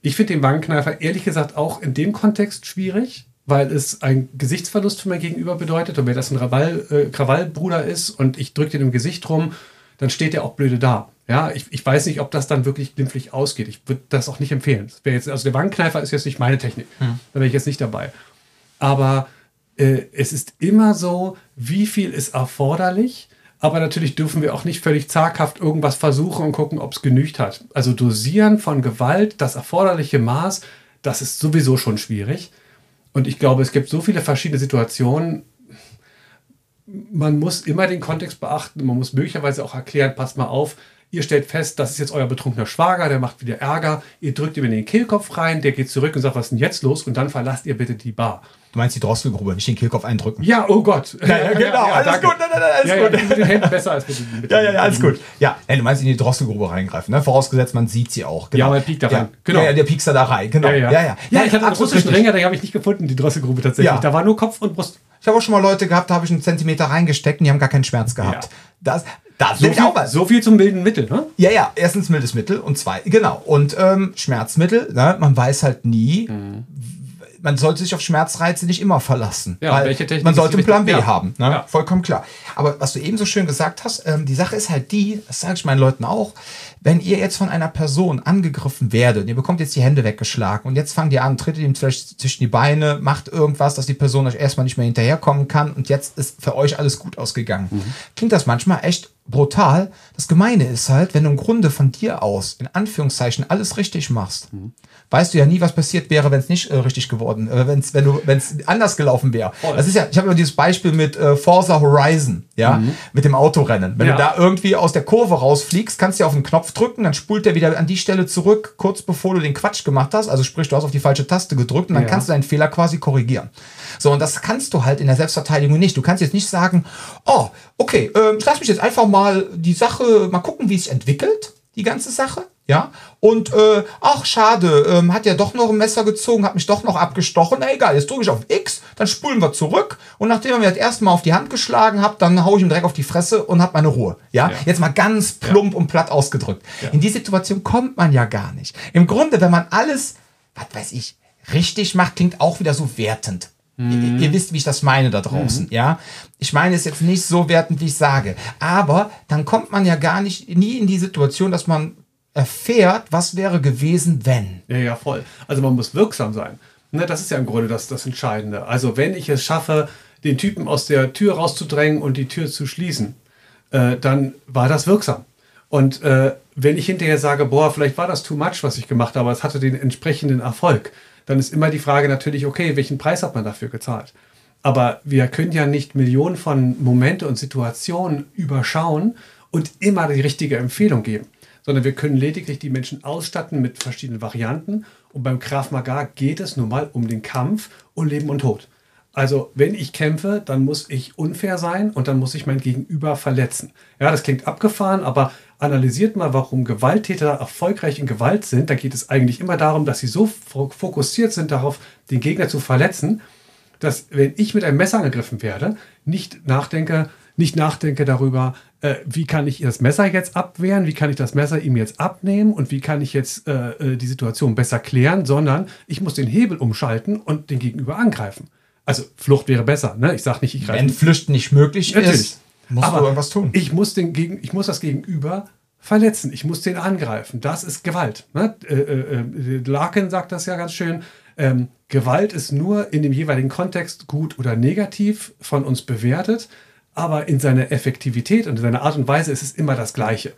Ich finde den Wangenkneifer ehrlich gesagt auch in dem Kontext schwierig, weil es einen Gesichtsverlust für mein Gegenüber bedeutet. Und wenn das ein Krawall, äh, Krawallbruder ist und ich drücke den im Gesicht rum, dann steht er auch blöde da. Ja, ich, ich weiß nicht, ob das dann wirklich glimpflich ausgeht. Ich würde das auch nicht empfehlen. Das jetzt, also der Wangenkneifer ist jetzt nicht meine Technik. Hm. Da wäre ich jetzt nicht dabei. Aber äh, es ist immer so, wie viel ist erforderlich. Aber natürlich dürfen wir auch nicht völlig zaghaft irgendwas versuchen und gucken, ob es genügt hat. Also dosieren von Gewalt, das erforderliche Maß, das ist sowieso schon schwierig. Und ich glaube, es gibt so viele verschiedene Situationen. Man muss immer den Kontext beachten. Man muss möglicherweise auch erklären, passt mal auf, Ihr stellt fest, das ist jetzt euer betrunkener Schwager, der macht wieder Ärger. Ihr drückt ihm in den Kehlkopf rein, der geht zurück und sagt, was ist denn jetzt los? Und dann verlasst ihr bitte die Bar. Du meinst die Drosselgrube, nicht den Kehlkopf eindrücken. Ja, oh Gott. Ja, ja, genau, ja, alles danke. gut. Nein, nein, alles ja, gut. mit den Händen besser als mit mit Ja, ja, ja, alles gut. Ja, du meinst in die Drosselgrube reingreifen, ne? vorausgesetzt, man sieht sie auch. Genau. Ja, man piekt da rein. Genau. Ja, der piekst da rein, genau. Ja, ja. ja, ja. ja ich hatte einen russischen Ringer, den habe ich nicht gefunden, die Drosselgrube tatsächlich. Ja. Da war nur Kopf und Brust. Ich habe auch schon mal Leute gehabt, da habe ich einen Zentimeter reingesteckt und die haben gar keinen Schmerz gehabt. Ja. Das, das so, viel, so viel zum milden Mittel, ne? Ja, ja. Erstens mildes Mittel und zwei, genau. Und ähm, Schmerzmittel, ne? man weiß halt nie, mhm. Man sollte sich auf Schmerzreize nicht immer verlassen. Ja, weil welche Technik man sollte einen Plan B ja. haben. Ne? Ja. Vollkommen klar. Aber was du eben so schön gesagt hast, ähm, die Sache ist halt die, das sage ich meinen Leuten auch, wenn ihr jetzt von einer Person angegriffen werdet, ihr bekommt jetzt die Hände weggeschlagen und jetzt fangt ihr an, trittet ihm vielleicht zwischen die Beine, macht irgendwas, dass die Person euch erstmal nicht mehr hinterherkommen kann und jetzt ist für euch alles gut ausgegangen. Mhm. Klingt das manchmal echt brutal. Das Gemeine ist halt, wenn du im Grunde von dir aus, in Anführungszeichen, alles richtig machst, mhm. Weißt du ja nie, was passiert wäre, wenn es nicht äh, richtig geworden, äh, wenn's, wenn du, wenn es anders gelaufen wäre. Das ist ja, ich habe immer dieses Beispiel mit äh, Forza Horizon, ja, mhm. mit dem Autorennen. Wenn ja. du da irgendwie aus der Kurve rausfliegst, kannst du ja auf den Knopf drücken, dann spult der wieder an die Stelle zurück, kurz bevor du den Quatsch gemacht hast. Also sprich, du hast auf die falsche Taste gedrückt und dann ja. kannst du deinen Fehler quasi korrigieren. So, und das kannst du halt in der Selbstverteidigung nicht. Du kannst jetzt nicht sagen, oh, okay, ähm, ich lass mich jetzt einfach mal die Sache, mal gucken, wie es sich entwickelt, die ganze Sache. Ja, und äh, ach schade, ähm, hat ja doch noch ein Messer gezogen, hat mich doch noch abgestochen. Na egal, jetzt drücke ich auf X, dann spulen wir zurück und nachdem er mir das erste Mal auf die Hand geschlagen hat, dann haue ich ihm direkt auf die Fresse und hab meine Ruhe. Ja, ja. jetzt mal ganz plump ja. und platt ausgedrückt. Ja. In die Situation kommt man ja gar nicht. Im Grunde, wenn man alles, was weiß ich, richtig macht, klingt auch wieder so wertend. Mhm. Ihr, ihr, wisst, wie ich das meine da draußen, mhm. ja. Ich meine es jetzt nicht so wertend, wie ich sage. Aber dann kommt man ja gar nicht, nie in die Situation, dass man erfährt, was wäre gewesen, wenn. Ja, ja, voll. Also man muss wirksam sein. Ne, das ist ja im Grunde das, das Entscheidende. Also wenn ich es schaffe, den Typen aus der Tür rauszudrängen und die Tür zu schließen, äh, dann war das wirksam. Und äh, wenn ich hinterher sage, boah, vielleicht war das too much, was ich gemacht habe, aber es hatte den entsprechenden Erfolg, dann ist immer die Frage natürlich, okay, welchen Preis hat man dafür gezahlt? Aber wir können ja nicht Millionen von Momente und Situationen überschauen und immer die richtige Empfehlung geben, sondern wir können lediglich die Menschen ausstatten mit verschiedenen Varianten. Und beim Krav Maga geht es nun mal um den Kampf und Leben und Tod. Also, wenn ich kämpfe, dann muss ich unfair sein und dann muss ich mein Gegenüber verletzen. Ja, das klingt abgefahren, aber analysiert mal, warum Gewalttäter erfolgreich in Gewalt sind. Da geht es eigentlich immer darum, dass sie so fokussiert sind darauf, den Gegner zu verletzen, dass, wenn ich mit einem Messer angegriffen werde, nicht nachdenke, nicht nachdenke darüber, äh, wie kann ich das Messer jetzt abwehren, wie kann ich das Messer ihm jetzt abnehmen und wie kann ich jetzt äh, äh die Situation besser klären, sondern ich muss den Hebel umschalten und den Gegenüber angreifen. Also Flucht wäre besser, ne? Ich sage nicht, ich greife. Wenn Flüchten nicht möglich Natürlich. ist, musst aber du irgendwas tun. Ich muss, den gegen, ich muss das Gegenüber verletzen. Ich muss den angreifen. Das ist Gewalt. Ne? Äh, äh, äh, Larkin sagt das ja ganz schön. Ähm, Gewalt ist nur in dem jeweiligen Kontext gut oder negativ von uns bewertet, aber in seiner Effektivität und in seiner Art und Weise ist es immer das Gleiche.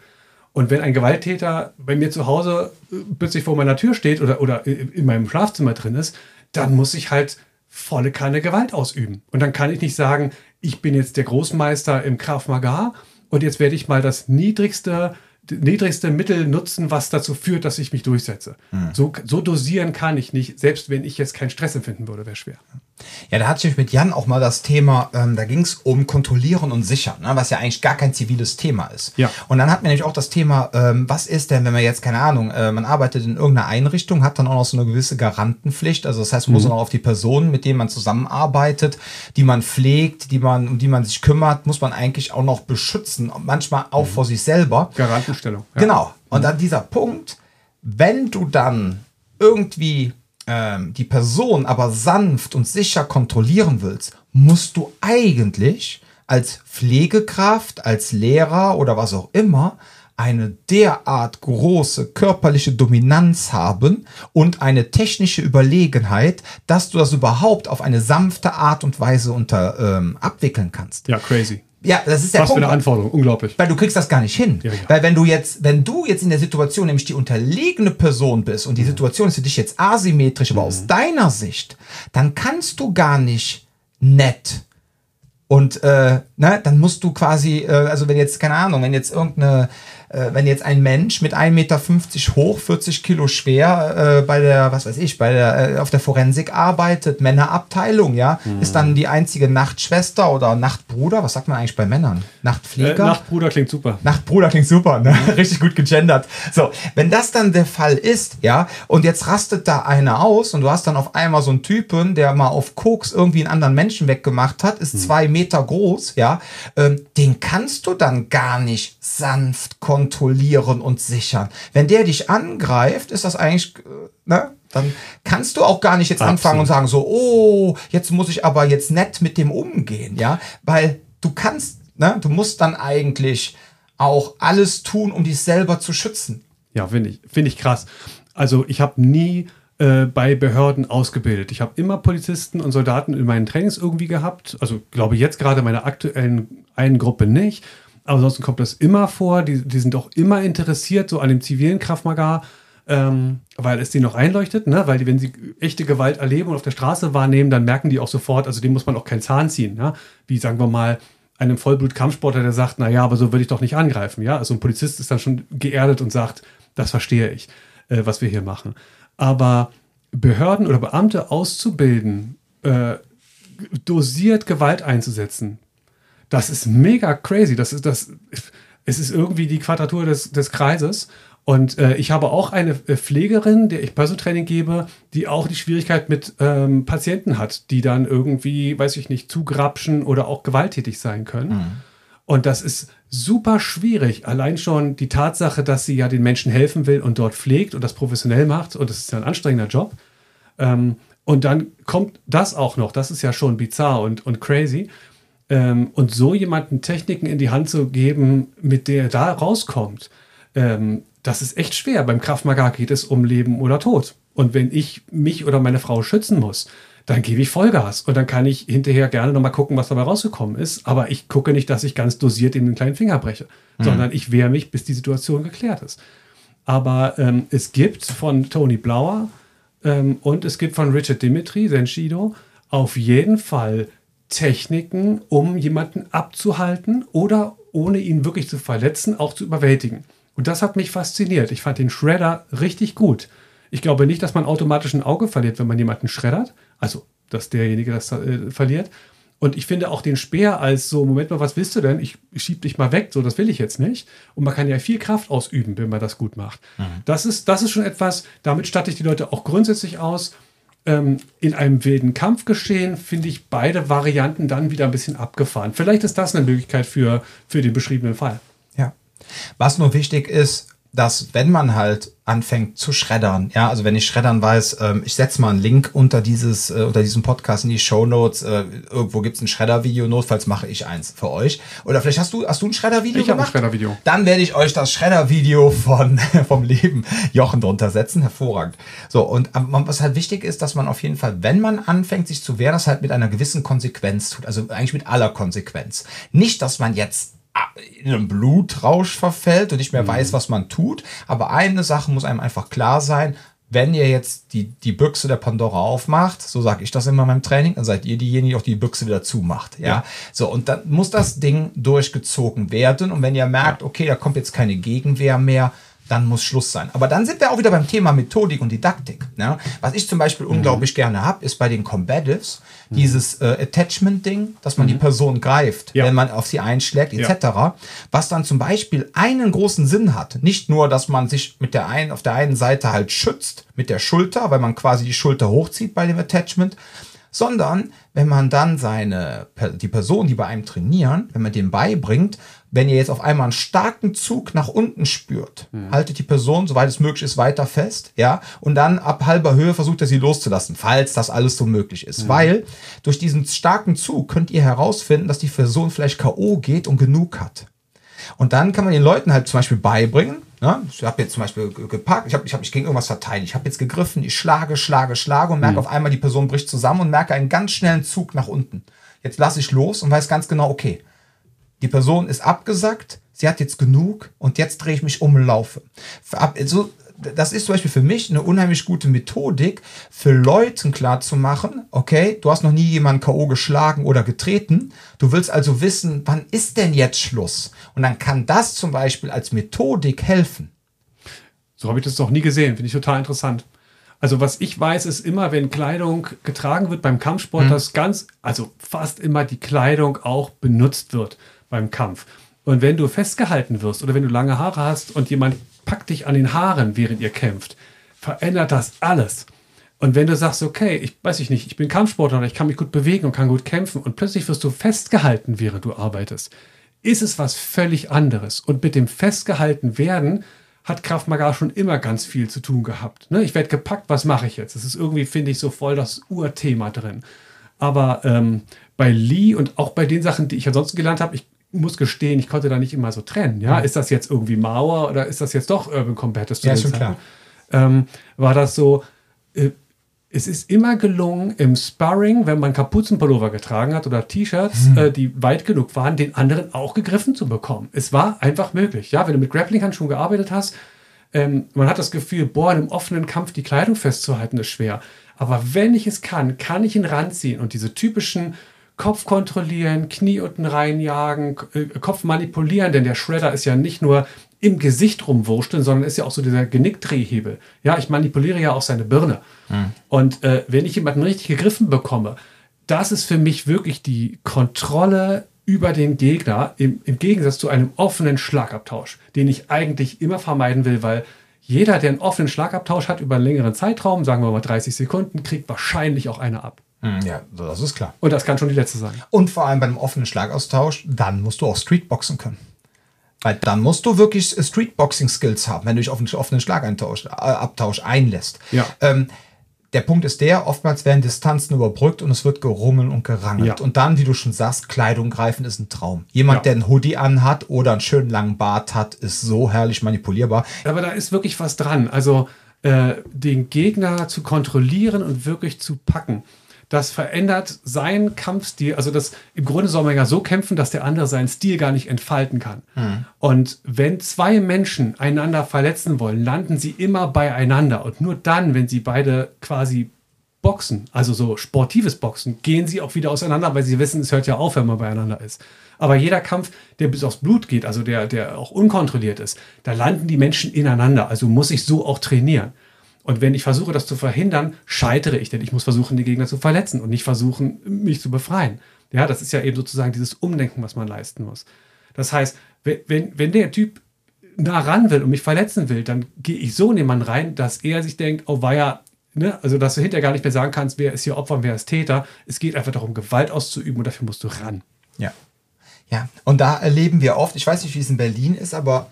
Und wenn ein Gewalttäter bei mir zu Hause äh, plötzlich vor meiner Tür steht oder, oder in meinem Schlafzimmer drin ist, dann muss ich halt volle keine Gewalt ausüben. Und dann kann ich nicht sagen, ich bin jetzt der Großmeister im Krav Maga und jetzt werde ich mal das niedrigste niedrigste Mittel nutzen, was dazu führt, dass ich mich durchsetze. Mhm. So, so dosieren kann ich nicht, selbst wenn ich jetzt keinen Stress empfinden würde, wäre schwer. Ja, da hatte ich mit Jan auch mal das Thema, ähm, da ging es um Kontrollieren und Sichern, ne, was ja eigentlich gar kein ziviles Thema ist. Ja. Und dann hat man nämlich auch das Thema, ähm, was ist denn, wenn man jetzt, keine Ahnung, äh, man arbeitet in irgendeiner Einrichtung, hat dann auch noch so eine gewisse Garantenpflicht, also das heißt, man mhm. muss auch auf die Personen, mit denen man zusammenarbeitet, die man pflegt, die man, um die man sich kümmert, muss man eigentlich auch noch beschützen, manchmal auch mhm. vor sich selber. Garanten Fragestellung. Ja. Genau. Und dann dieser Punkt, wenn du dann irgendwie ähm, die Person aber sanft und sicher kontrollieren willst, musst du eigentlich als Pflegekraft, als Lehrer oder was auch immer eine derart große körperliche Dominanz haben und eine technische Überlegenheit, dass du das überhaupt auf eine sanfte Art und Weise unter ähm, abwickeln kannst. Ja, crazy. Ja, das ist der Was Punkt. für eine Anforderung, unglaublich. Weil du kriegst das gar nicht hin. Ja, ja. Weil wenn du jetzt, wenn du jetzt in der Situation nämlich die unterlegene Person bist und die mhm. Situation ist für dich jetzt asymmetrisch, aber mhm. aus deiner Sicht, dann kannst du gar nicht nett und äh, ne, dann musst du quasi, äh, also wenn jetzt, keine Ahnung, wenn jetzt irgendeine äh, wenn jetzt ein Mensch mit 1,50 Meter hoch, 40 Kilo schwer äh, bei der, was weiß ich, bei der, äh, auf der Forensik arbeitet, Männerabteilung, ja, mhm. ist dann die einzige Nachtschwester oder Nachtbruder, was sagt man eigentlich bei Männern? Nachtpfleger? Äh, Nachtbruder klingt super. Nachtbruder klingt super, ne? Mhm. richtig gut gegendert. So, wenn das dann der Fall ist, ja, und jetzt rastet da einer aus und du hast dann auf einmal so einen Typen, der mal auf Koks irgendwie einen anderen Menschen weggemacht hat, ist mhm. zwei Meter groß, ja, ähm, den kannst du dann gar nicht sanft kontrollieren kontrollieren und sichern. Wenn der dich angreift, ist das eigentlich, äh, ne? Dann kannst du auch gar nicht jetzt Absolut. anfangen und sagen so, oh, jetzt muss ich aber jetzt nett mit dem umgehen, ja? Weil du kannst, ne? Du musst dann eigentlich auch alles tun, um dich selber zu schützen. Ja, finde ich, finde ich krass. Also ich habe nie äh, bei Behörden ausgebildet. Ich habe immer Polizisten und Soldaten in meinen Trainings irgendwie gehabt. Also glaube jetzt gerade meiner aktuellen einen Gruppe nicht. Aber ansonsten kommt das immer vor. Die, die sind auch immer interessiert, so an dem zivilen Kraftmagar, ähm, weil es denen noch einleuchtet, ne? weil die, wenn sie echte Gewalt erleben und auf der Straße wahrnehmen, dann merken die auch sofort, also dem muss man auch keinen Zahn ziehen. Ja? Wie sagen wir mal, einem Vollblut-Kampfsportler, der sagt, naja, aber so würde ich doch nicht angreifen. Ja, also ein Polizist ist dann schon geerdet und sagt, das verstehe ich, äh, was wir hier machen. Aber Behörden oder Beamte auszubilden, äh, dosiert Gewalt einzusetzen, das ist mega crazy. Das ist das. Es ist irgendwie die Quadratur des, des Kreises. Und äh, ich habe auch eine äh, Pflegerin, der ich Personal Training gebe, die auch die Schwierigkeit mit ähm, Patienten hat, die dann irgendwie, weiß ich nicht, zugrapschen oder auch gewalttätig sein können. Mhm. Und das ist super schwierig. Allein schon die Tatsache, dass sie ja den Menschen helfen will und dort pflegt und das professionell macht. Und das ist ja ein anstrengender Job. Ähm, Und dann kommt das auch noch, das ist ja schon bizarr und, und crazy. Ähm, und so jemanden Techniken in die Hand zu geben, mit der er da rauskommt, ähm, das ist echt schwer. Beim Kraftmagar geht es um Leben oder Tod. Und wenn ich mich oder meine Frau schützen muss, dann gebe ich Vollgas. Und dann kann ich hinterher gerne nochmal gucken, was dabei rausgekommen ist. Aber ich gucke nicht, dass ich ganz dosiert in den kleinen Finger breche, mhm. sondern ich wehre mich, bis die Situation geklärt ist. Aber ähm, es gibt von Tony Blauer ähm, und es gibt von Richard Dimitri, Senshido, auf jeden Fall Techniken, um jemanden abzuhalten oder ohne ihn wirklich zu verletzen, auch zu überwältigen. Und das hat mich fasziniert. Ich fand den Shredder richtig gut. Ich glaube nicht, dass man automatisch ein Auge verliert, wenn man jemanden schreddert. Also, dass derjenige das äh, verliert. Und ich finde auch den Speer als so, Moment mal, was willst du denn? Ich, schieb dich mal weg, so, das will ich jetzt nicht. Und man kann ja viel Kraft ausüben, wenn man das gut macht. Mhm. Das, ist, das ist schon etwas, damit statte ich die Leute auch grundsätzlich aus. Ähm, in einem wilden Kampfgeschehen finde ich beide Varianten dann wieder ein bisschen abgefahren. Vielleicht ist das eine Möglichkeit für, für den beschriebenen Fall. Ja. Was nur wichtig ist, dass wenn man halt anfängt zu schreddern, ja, also wenn ich schreddern weiß, ähm, ich setze mal einen Link unter dieses, äh, unter diesem Podcast in die Show Notes, äh, irgendwo gibt's ein Schredder-Video, notfalls mache ich eins für euch. Oder vielleicht hast du, hast du ein Schredder-Video Ich habe ein Schredder-Video. Dann werde ich euch das Schredder-Video von, vom Leben Jochen drunter setzen, hervorragend. So, und was halt wichtig ist, dass man auf jeden Fall, wenn man anfängt, sich zu wehren, das halt mit einer gewissen Konsequenz tut, also eigentlich mit aller Konsequenz. Nicht, dass man jetzt in einen Blutrausch verfällt und nicht mehr mhm. weiß, was man tut. Aber eine Sache muss einem einfach klar sein, wenn ihr jetzt die, die Büchse der Pandora aufmacht, so sage ich das immer in meinem Training, dann seid ihr diejenige, die auch die Büchse wieder zumacht. Ja? ja. So, und dann muss das Ding durchgezogen werden. Und wenn ihr merkt, okay, da kommt jetzt keine Gegenwehr mehr, dann muss Schluss sein. Aber dann sind wir auch wieder beim Thema Methodik und Didaktik. Ne? Was ich zum Beispiel mhm. unglaublich gerne habe, ist bei den Combatives mhm. dieses äh, Attachment-Ding, dass man mhm. die Person greift, ja. wenn man auf sie einschlägt, etc. Ja. Was dann zum Beispiel einen großen Sinn hat. Nicht nur, dass man sich mit der einen, auf der einen Seite halt schützt mit der Schulter, weil man quasi die Schulter hochzieht bei dem Attachment, sondern wenn man dann seine, die Person, die bei einem trainieren, wenn man dem beibringt, wenn ihr jetzt auf einmal einen starken Zug nach unten spürt, mhm. haltet die Person, soweit es möglich ist, weiter fest, ja, und dann ab halber Höhe versucht er sie loszulassen, falls das alles so möglich ist. Mhm. Weil durch diesen starken Zug könnt ihr herausfinden, dass die Person vielleicht K.O. geht und genug hat. Und dann kann man den Leuten halt zum Beispiel beibringen, ne? ich habe jetzt zum Beispiel gepackt, ich habe ich hab mich gegen irgendwas verteidigt, ich habe jetzt gegriffen, ich schlage, schlage, schlage und merke mhm. auf einmal, die Person bricht zusammen und merke einen ganz schnellen Zug nach unten. Jetzt lasse ich los und weiß ganz genau, okay, die Person ist abgesackt, sie hat jetzt genug und jetzt drehe ich mich um und laufe. Also, das ist zum Beispiel für mich eine unheimlich gute Methodik, für Leuten klarzumachen, okay, du hast noch nie jemanden K.O. geschlagen oder getreten, du willst also wissen, wann ist denn jetzt Schluss? Und dann kann das zum Beispiel als Methodik helfen. So habe ich das noch nie gesehen, finde ich total interessant. Also was ich weiß, ist immer, wenn Kleidung getragen wird beim Kampfsport, mhm. dass ganz, also fast immer die Kleidung auch benutzt wird beim Kampf. Und wenn du festgehalten wirst oder wenn du lange Haare hast und jemand packt dich an den Haaren, während ihr kämpft, verändert das alles. Und wenn du sagst, okay, ich weiß ich nicht, ich bin Kampfsportler, ich kann mich gut bewegen und kann gut kämpfen und plötzlich wirst du festgehalten, während du arbeitest, ist es was völlig anderes. Und mit dem festgehalten werden hat Kraft Maga schon immer ganz viel zu tun gehabt. Ne? Ich werde gepackt, was mache ich jetzt? Das ist irgendwie, finde ich, so voll das Urthema drin. Aber ähm, bei Lee und auch bei den Sachen, die ich ansonsten gelernt habe, ich muss gestehen, ich konnte da nicht immer so trennen. Ja, ist das jetzt irgendwie Mauer oder ist das jetzt doch Urban Competitors? Ja, schon klar. Ähm, war das so, äh, es ist immer gelungen, im Sparring, wenn man Kapuzenpullover getragen hat oder T-Shirts, mhm. äh, die weit genug waren, den anderen auch gegriffen zu bekommen. Es war einfach möglich. Ja, wenn du mit Grappling-Handschuhen gearbeitet hast, ähm, man hat das Gefühl, boah, in einem offenen Kampf die Kleidung festzuhalten ist schwer. Aber wenn ich es kann, kann ich ihn ranziehen und diese typischen Kopf kontrollieren, Knie unten reinjagen, äh, Kopf manipulieren, denn der Shredder ist ja nicht nur im Gesicht rumwurschteln, sondern ist ja auch so dieser Genickdrehhebel. Ja, ich manipuliere ja auch seine Birne. Mhm. Und äh, wenn ich jemanden richtig gegriffen bekomme, das ist für mich wirklich die Kontrolle über den Gegner im, im Gegensatz zu einem offenen Schlagabtausch, den ich eigentlich immer vermeiden will, weil jeder, der einen offenen Schlagabtausch hat über einen längeren Zeitraum, sagen wir mal 30 Sekunden, kriegt wahrscheinlich auch eine ab. Hm, ja, das ist klar. Und das kann schon die letzte sein. Und vor allem beim offenen Schlagaustausch, dann musst du auch Streetboxen können. Weil dann musst du wirklich Streetboxing-Skills haben, wenn du dich auf einen offenen Schlagabtausch äh, einlässt. Ja. Ähm, der Punkt ist der, oftmals werden Distanzen überbrückt und es wird gerungen und gerangelt. Ja. Und dann, wie du schon sagst, Kleidung greifen ist ein Traum. Jemand, ja. der einen Hoodie anhat oder einen schönen langen Bart hat, ist so herrlich manipulierbar. Aber da ist wirklich was dran. Also äh, den Gegner zu kontrollieren und wirklich zu packen das verändert seinen Kampfstil. Also das im Grunde soll man ja so kämpfen, dass der andere seinen Stil gar nicht entfalten kann. Mhm. Und wenn zwei Menschen einander verletzen wollen, landen sie immer beieinander. Und nur dann, wenn sie beide quasi boxen, also so sportives Boxen, gehen sie auch wieder auseinander, weil sie wissen, es hört ja auf, wenn man beieinander ist. Aber jeder Kampf, der bis aufs Blut geht, also der, der auch unkontrolliert ist, da landen die Menschen ineinander. Also muss ich so auch trainieren. Und wenn ich versuche, das zu verhindern, scheitere ich, denn ich muss versuchen, den Gegner zu verletzen und nicht versuchen, mich zu befreien. Ja, das ist ja eben sozusagen dieses Umdenken, was man leisten muss. Das heißt, wenn, wenn der Typ nah ran will und mich verletzen will, dann gehe ich so in den Mann rein, dass er sich denkt, oh weia, ne? also dass du hinterher gar nicht mehr sagen kannst, wer ist hier Opfer und wer ist Täter. Es geht einfach darum, Gewalt auszuüben und dafür musst du ran. Ja. Ja, und da erleben wir oft, ich weiß nicht, wie es in Berlin ist, aber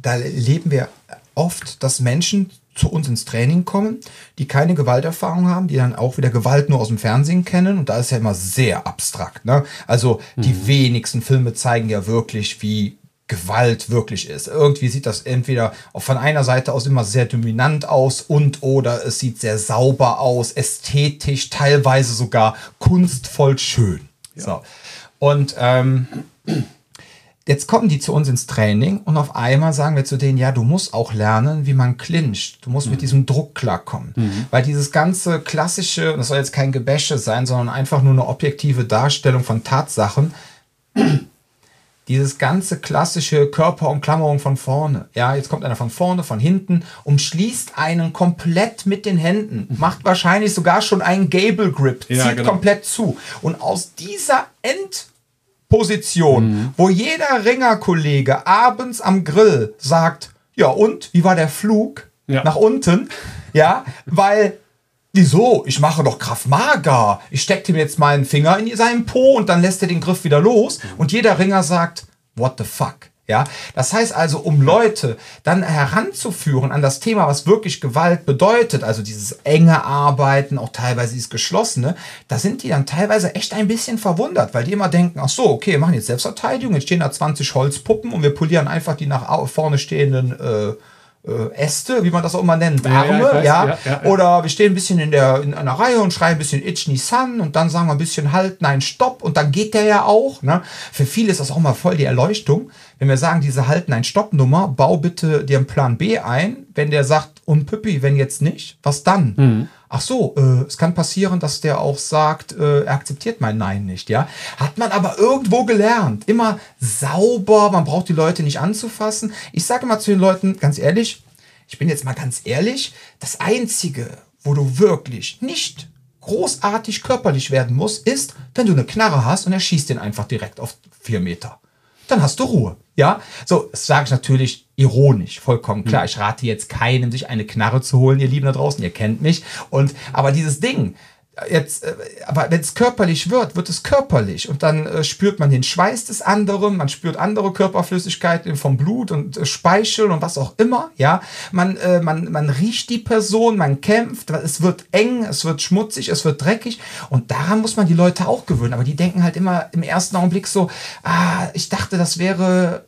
da erleben wir oft, dass Menschen zu uns ins Training kommen, die keine Gewalterfahrung haben, die dann auch wieder Gewalt nur aus dem Fernsehen kennen. Und da ist ja immer sehr abstrakt. Ne? Also die mhm. wenigsten Filme zeigen ja wirklich, wie Gewalt wirklich ist. Irgendwie sieht das entweder von einer Seite aus immer sehr dominant aus und oder es sieht sehr sauber aus, ästhetisch, teilweise sogar kunstvoll schön. Ja. So. Und ähm, Jetzt kommen die zu uns ins Training und auf einmal sagen wir zu denen, ja, du musst auch lernen, wie man clincht. Du musst mhm. mit diesem Druck klarkommen. Mhm. Weil dieses ganze klassische, das soll jetzt kein Gebäsche sein, sondern einfach nur eine objektive Darstellung von Tatsachen. dieses ganze klassische Körperumklammerung von vorne. Ja, jetzt kommt einer von vorne, von hinten, umschließt einen komplett mit den Händen, mhm. macht wahrscheinlich sogar schon einen Gable Grip, zieht ja, genau. komplett zu. Und aus dieser End Position, mhm. wo jeder Ringerkollege abends am Grill sagt, ja und, wie war der Flug ja. nach unten? Ja, weil Wieso? Ich mache doch Kraft Mager. Ich stecke ihm jetzt meinen Finger in seinen Po und dann lässt er den Griff wieder los. Mhm. Und jeder Ringer sagt, what the fuck? Ja, das heißt also, um Leute dann heranzuführen an das Thema, was wirklich Gewalt bedeutet, also dieses enge Arbeiten, auch teilweise dieses geschlossene, da sind die dann teilweise echt ein bisschen verwundert, weil die immer denken, ach so, okay, wir machen jetzt Selbstverteidigung, jetzt stehen da 20 Holzpuppen und wir polieren einfach die nach vorne stehenden äh, äh, Äste, wie man das auch immer nennt, Arme, ja, ja, ja, Oder wir stehen ein bisschen in, der, in einer Reihe und schreien ein bisschen Itch Nissan und dann sagen wir ein bisschen Halt, nein, Stopp und dann geht der ja auch. Ne? Für viele ist das auch mal voll die Erleuchtung. Wenn wir sagen, diese Halt, nein, Stopp-Nummer, bau bitte dir einen Plan B ein. Wenn der sagt, und Püppi, wenn jetzt nicht, was dann? Mhm ach so, äh, es kann passieren, dass der auch sagt, äh, er akzeptiert mein Nein nicht, ja. Hat man aber irgendwo gelernt. Immer sauber, man braucht die Leute nicht anzufassen. Ich sage mal zu den Leuten, ganz ehrlich, ich bin jetzt mal ganz ehrlich, das Einzige, wo du wirklich nicht großartig körperlich werden musst, ist, wenn du eine Knarre hast und er schießt den einfach direkt auf vier Meter. Dann hast du Ruhe. Ja, so, das sage ich natürlich ironisch, vollkommen klar. Mhm. Ich rate jetzt keinem, sich eine Knarre zu holen, ihr Lieben da draußen, ihr kennt mich. Und, aber dieses Ding, jetzt, äh, aber wenn es körperlich wird, wird es körperlich und dann äh, spürt man den Schweiß des anderen, man spürt andere Körperflüssigkeiten vom Blut und äh, Speichel und was auch immer, ja. Man, äh, man, man riecht die Person, man kämpft, es wird eng, es wird schmutzig, es wird dreckig und daran muss man die Leute auch gewöhnen, aber die denken halt immer im ersten Augenblick so, ah, ich dachte, das wäre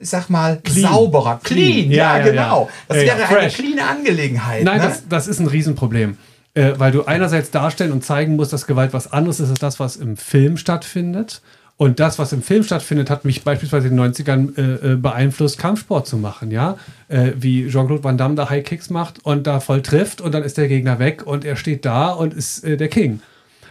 ich sag mal, clean. sauberer, clean, clean. Ja, ja, genau. Das ja, wäre eine clean Angelegenheit. Nein, ne? das, das ist ein Riesenproblem äh, weil du einerseits darstellen und zeigen musst, dass Gewalt was anderes ist als das, was im Film stattfindet. Und das, was im Film stattfindet, hat mich beispielsweise in den 90ern äh, äh, beeinflusst, Kampfsport zu machen, ja. Äh, wie Jean-Claude Van Damme da High Kicks macht und da voll trifft und dann ist der Gegner weg und er steht da und ist äh, der King.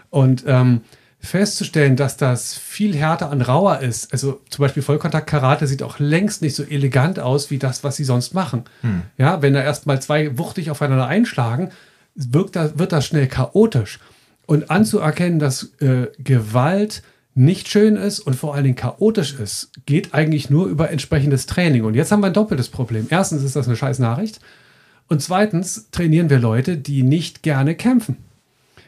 Und ähm, festzustellen, dass das viel härter und rauer ist. Also zum Beispiel Vollkontakt-Karate sieht auch längst nicht so elegant aus wie das, was sie sonst machen. Hm. Ja, wenn da erstmal zwei wuchtig aufeinander einschlagen, wirkt das, wird das schnell chaotisch. Und anzuerkennen, dass äh, Gewalt nicht schön ist und vor allen Dingen chaotisch ist, geht eigentlich nur über entsprechendes Training. Und jetzt haben wir ein doppeltes Problem. Erstens ist das eine scheiß Nachricht. Und zweitens trainieren wir Leute, die nicht gerne kämpfen.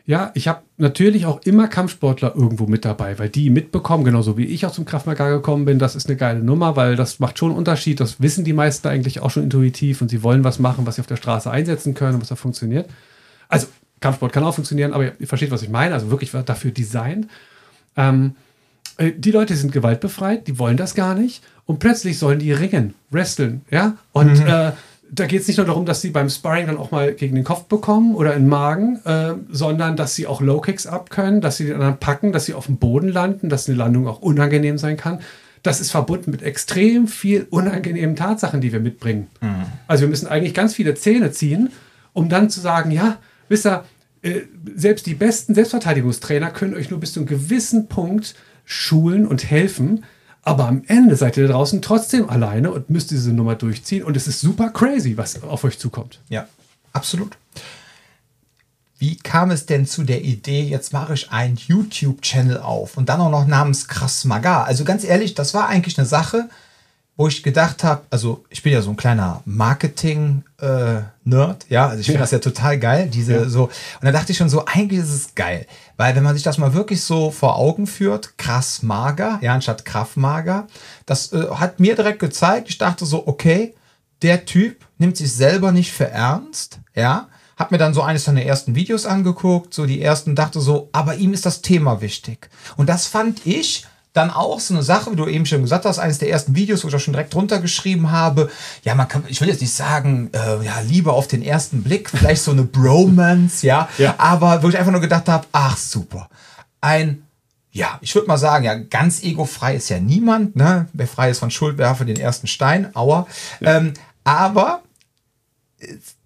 Ja, ich habe natürlich auch immer Kampfsportler irgendwo mit dabei, weil die mitbekommen, genauso wie ich auch zum Kraftmagar gekommen bin, das ist eine geile Nummer, weil das macht schon einen Unterschied. Das wissen die meisten eigentlich auch schon intuitiv und sie wollen was machen, was sie auf der Straße einsetzen können und was da funktioniert. Also Kampfsport kann auch funktionieren, aber ihr versteht, was ich meine. Also wirklich dafür designt. Ähm, äh, die Leute sind gewaltbefreit, die wollen das gar nicht. Und plötzlich sollen die ringen, wresteln, ja. Und mhm. äh, da geht es nicht nur darum, dass sie beim Sparring dann auch mal gegen den Kopf bekommen oder in den Magen, äh, sondern dass sie auch Low Kicks abkönnen, dass sie den anderen packen, dass sie auf dem Boden landen, dass eine Landung auch unangenehm sein kann. Das ist verbunden mit extrem viel unangenehmen Tatsachen, die wir mitbringen. Mhm. Also wir müssen eigentlich ganz viele Zähne ziehen, um dann zu sagen, ja, wisst ihr, äh, selbst die besten Selbstverteidigungstrainer können euch nur bis zu einem gewissen Punkt schulen und helfen. Aber am Ende seid ihr da draußen trotzdem alleine und müsst diese Nummer durchziehen. Und es ist super crazy, was auf euch zukommt. Ja, absolut. Wie kam es denn zu der Idee, jetzt mache ich einen YouTube-Channel auf und dann auch noch namens Krass Maga? Also ganz ehrlich, das war eigentlich eine Sache, wo ich gedacht habe, also ich bin ja so ein kleiner Marketing-Nerd, äh, ja, also ich finde ja. das ja total geil, diese ja. so. Und da dachte ich schon so, eigentlich ist es geil, weil wenn man sich das mal wirklich so vor Augen führt, krass mager, ja, anstatt kraftmager, das äh, hat mir direkt gezeigt, ich dachte so, okay, der Typ nimmt sich selber nicht für ernst, ja, hab mir dann so eines seiner ersten Videos angeguckt, so die ersten, dachte so, aber ihm ist das Thema wichtig. Und das fand ich dann auch so eine Sache, wie du eben schon gesagt hast, eines der ersten Videos, wo ich auch schon direkt drunter geschrieben habe. Ja, man kann, ich will jetzt nicht sagen, äh, ja, Liebe auf den ersten Blick, vielleicht so eine Bromance, ja, ja. aber wo ich einfach nur gedacht habe, ach super, ein ja, ich würde mal sagen, ja, ganz egofrei ist ja niemand, ne? Wer frei ist von Schuld, werfe den ersten Stein, aua. Ja. Ähm, aber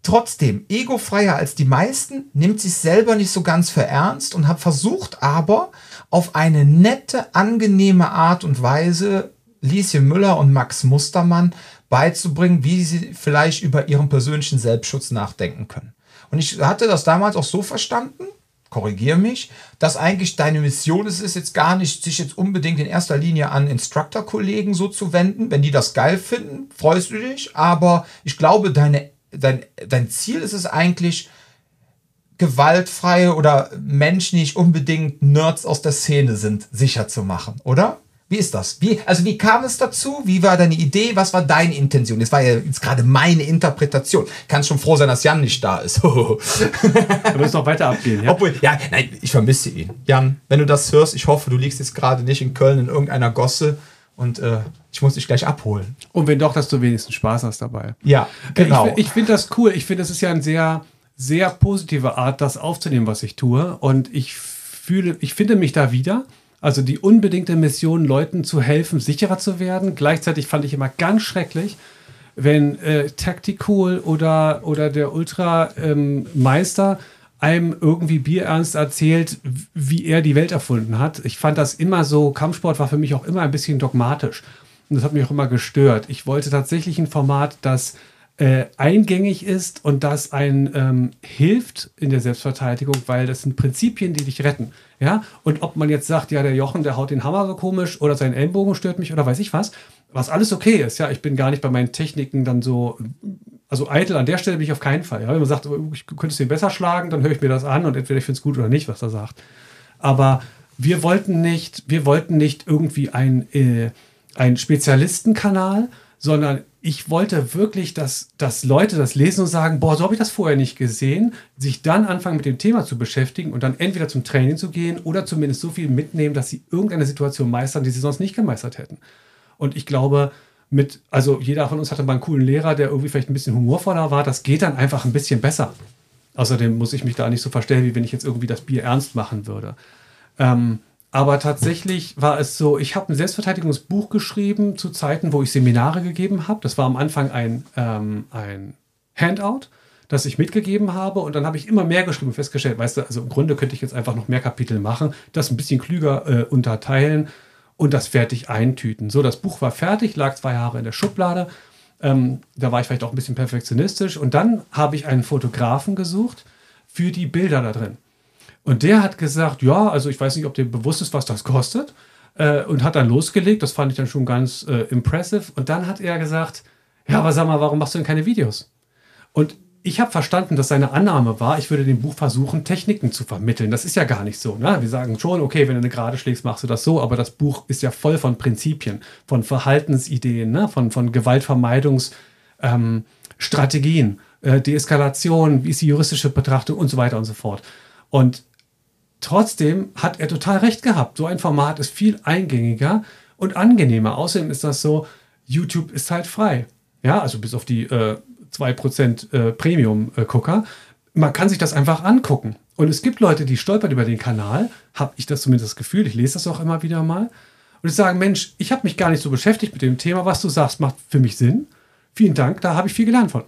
trotzdem, egofreier als die meisten, nimmt sich selber nicht so ganz für ernst und hat versucht aber, auf eine nette, angenehme Art und Weise Lieschen Müller und Max Mustermann beizubringen, wie sie vielleicht über ihren persönlichen Selbstschutz nachdenken können. Und ich hatte das damals auch so verstanden, korrigiere mich, dass eigentlich deine Mission ist es jetzt gar nicht, sich jetzt unbedingt in erster Linie an Instructor-Kollegen so zu wenden. Wenn die das geil finden, freust du dich. Aber ich glaube, deine, dein, dein Ziel ist es eigentlich, gewaltfreie oder Menschen, die nicht unbedingt Nerds aus der Szene sind, sicher zu machen, oder? Wie ist das? Wie, also wie kam es dazu? Wie war deine Idee? Was war deine Intention? Das war ja jetzt gerade meine Interpretation. Kannst schon froh sein, dass Jan nicht da ist. du musst noch weiter abgehen, ja? Obwohl, ja, nein, ich vermisse ihn. Jan, wenn du das hörst, ich hoffe, du liegst jetzt gerade nicht in Köln in irgendeiner Gosse und äh, ich muss dich gleich abholen. Und wenn doch, dass du wenigstens Spaß hast dabei. Ja, genau. Ich, ich finde das cool. Ich finde, das ist ja ein sehr sehr positive Art, das aufzunehmen, was ich tue. Und ich fühle, ich finde mich da wieder. Also die unbedingte Mission, Leuten zu helfen, sicherer zu werden. Gleichzeitig fand ich immer ganz schrecklich, wenn äh, Tactical oder, oder der Ultra-Meister ähm, einem irgendwie bierernst erzählt, wie er die Welt erfunden hat. Ich fand das immer so, Kampfsport war für mich auch immer ein bisschen dogmatisch. Und das hat mich auch immer gestört. Ich wollte tatsächlich ein Format, das äh, eingängig ist und das einen ähm, hilft in der Selbstverteidigung, weil das sind Prinzipien, die dich retten. Ja, und ob man jetzt sagt, ja, der Jochen, der haut den Hammer so komisch oder sein Ellenbogen stört mich oder weiß ich was, was alles okay ist. Ja, ich bin gar nicht bei meinen Techniken dann so, also eitel an der Stelle bin ich auf keinen Fall. Ja, wenn man sagt, ich könnte den besser schlagen, dann höre ich mir das an und entweder ich finde es gut oder nicht, was er sagt. Aber wir wollten nicht, wir wollten nicht irgendwie ein, äh, ein Spezialistenkanal, sondern ich wollte wirklich, dass, dass Leute das lesen und sagen, boah, so habe ich das vorher nicht gesehen, sich dann anfangen mit dem Thema zu beschäftigen und dann entweder zum Training zu gehen oder zumindest so viel mitnehmen, dass sie irgendeine Situation meistern, die sie sonst nicht gemeistert hätten. Und ich glaube, mit, also jeder von uns hatte mal einen coolen Lehrer, der irgendwie vielleicht ein bisschen humorvoller war, das geht dann einfach ein bisschen besser. Außerdem muss ich mich da nicht so verstellen, wie wenn ich jetzt irgendwie das Bier ernst machen würde. Ähm, aber tatsächlich war es so, ich habe ein Selbstverteidigungsbuch geschrieben zu Zeiten, wo ich Seminare gegeben habe. Das war am Anfang ein, ähm, ein Handout, das ich mitgegeben habe. Und dann habe ich immer mehr geschrieben und festgestellt, weißt du, also im Grunde könnte ich jetzt einfach noch mehr Kapitel machen, das ein bisschen klüger äh, unterteilen und das fertig eintüten. So, das Buch war fertig, lag zwei Jahre in der Schublade. Ähm, da war ich vielleicht auch ein bisschen perfektionistisch. Und dann habe ich einen Fotografen gesucht für die Bilder da drin. Und der hat gesagt, ja, also ich weiß nicht, ob dir bewusst ist, was das kostet. Äh, und hat dann losgelegt. Das fand ich dann schon ganz äh, impressive. Und dann hat er gesagt, ja, aber sag mal, warum machst du denn keine Videos? Und ich habe verstanden, dass seine Annahme war, ich würde dem Buch versuchen, Techniken zu vermitteln. Das ist ja gar nicht so. Ne? Wir sagen schon, okay, wenn du eine Gerade schlägst, machst du das so, aber das Buch ist ja voll von Prinzipien, von Verhaltensideen, ne? von, von Gewaltvermeidungsstrategien. Ähm, äh, Deeskalation, wie ist die juristische Betrachtung und so weiter und so fort. Und trotzdem hat er total recht gehabt. So ein Format ist viel eingängiger und angenehmer. Außerdem ist das so, YouTube ist halt frei. Ja, also bis auf die äh, 2% äh, Premium-Gucker. Man kann sich das einfach angucken. Und es gibt Leute, die stolpern über den Kanal, habe ich das zumindest das Gefühl, ich lese das auch immer wieder mal, und die sagen, Mensch, ich habe mich gar nicht so beschäftigt mit dem Thema, was du sagst, macht für mich Sinn. Vielen Dank, da habe ich viel gelernt von.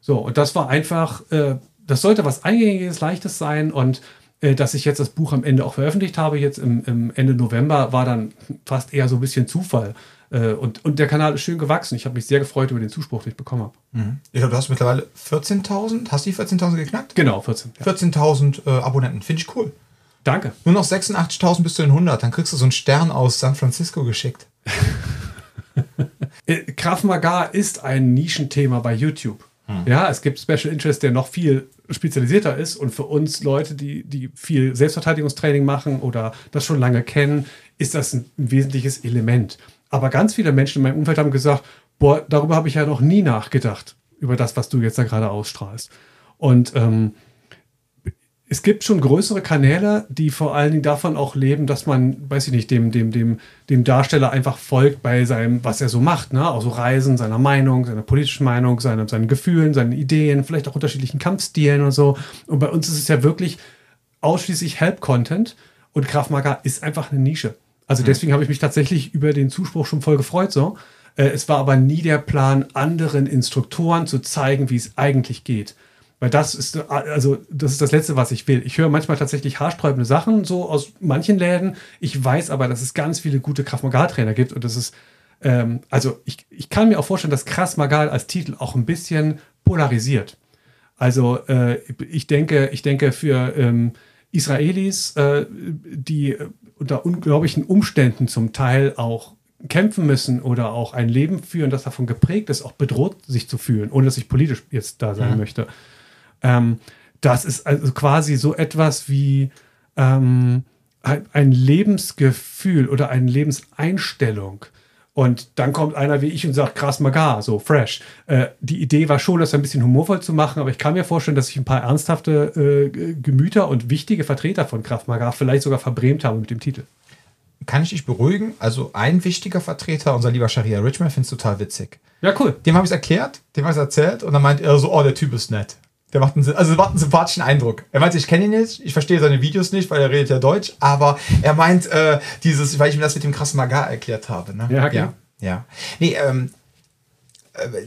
So, und das war einfach, äh, das sollte was Eingängiges, Leichtes sein und dass ich jetzt das Buch am Ende auch veröffentlicht habe, jetzt im, im, Ende November, war dann fast eher so ein bisschen Zufall. Äh, und, und der Kanal ist schön gewachsen. Ich habe mich sehr gefreut über den Zuspruch, den ich bekommen habe. Mhm. Ich glaube, du hast mittlerweile 14.000. Hast du die 14.000 geknackt? Genau, 14. Ja. 14.000 äh, Abonnenten. Finde ich cool. Danke. Nur noch 86.000 bis zu den 100. Dann kriegst du so einen Stern aus San Francisco geschickt. Äh, Krav Maga ist ein Nischenthema bei YouTube. Hm. Ja, es gibt Special Interest, der noch viel spezialisierter ist und für uns Leute, die, die viel Selbstverteidigungstraining machen oder das schon lange kennen, ist das ein, ein wesentliches Element. Aber ganz viele Menschen in meinem Umfeld haben gesagt, boah, darüber habe ich ja noch nie nachgedacht, über das, was du jetzt da gerade ausstrahlst. Und ähm, es gibt schon größere Kanäle, die vor allen Dingen davon auch leben, dass man, weiß ich nicht, dem, dem, dem, dem Darsteller einfach folgt bei seinem, was er so macht, ne? Also Reisen, seiner Meinung, seiner politischen Meinung, seine, seinen Gefühlen, seinen Ideen, vielleicht auch unterschiedlichen Kampfstilen und so. Und bei uns ist es ja wirklich ausschließlich Help-Content und Kraftmager ist einfach eine Nische. Also mhm. deswegen habe ich mich tatsächlich über den Zuspruch schon voll gefreut so. Äh, es war aber nie der Plan, anderen Instruktoren zu zeigen, wie es eigentlich geht. Weil das ist, also, das ist das Letzte, was ich will. Ich höre manchmal tatsächlich haarsträubende Sachen, so aus manchen Läden. Ich weiß aber, dass es ganz viele gute Kraft-Magal-Trainer gibt und das ist, ähm, also, ich, ich kann mir auch vorstellen, dass Krass Magal als Titel auch ein bisschen polarisiert. Also, äh, ich denke, ich denke, für ähm, Israelis, äh, die unter unglaublichen Umständen zum Teil auch kämpfen müssen oder auch ein Leben führen, das davon geprägt ist, auch bedroht sich zu fühlen, ohne dass ich politisch jetzt da sein mhm. möchte ähm, das ist also quasi so etwas wie ähm, ein Lebensgefühl oder eine Lebenseinstellung. Und dann kommt einer wie ich und sagt, krass magar, so fresh. Äh, die Idee war schon, das ein bisschen humorvoll zu machen, aber ich kann mir vorstellen, dass sich ein paar ernsthafte äh, Gemüter und wichtige Vertreter von Kraft Magar vielleicht sogar verbrämt haben mit dem Titel. Kann ich dich beruhigen? Also ein wichtiger Vertreter, unser lieber Sharia Richmond, findet es total witzig. Ja, cool. Dem habe ich es erklärt, dem habe ich es erzählt und dann meint er so, oh, der Typ ist nett. Der macht einen, also macht einen sympathischen Eindruck. Er meint, ich kenne ihn nicht, ich verstehe seine Videos nicht, weil er redet ja Deutsch, aber er meint äh, dieses, weil ich ihm das mit dem krassen Magar erklärt habe. Ne? Ja, okay. ja, ja. Nee, ähm, äh,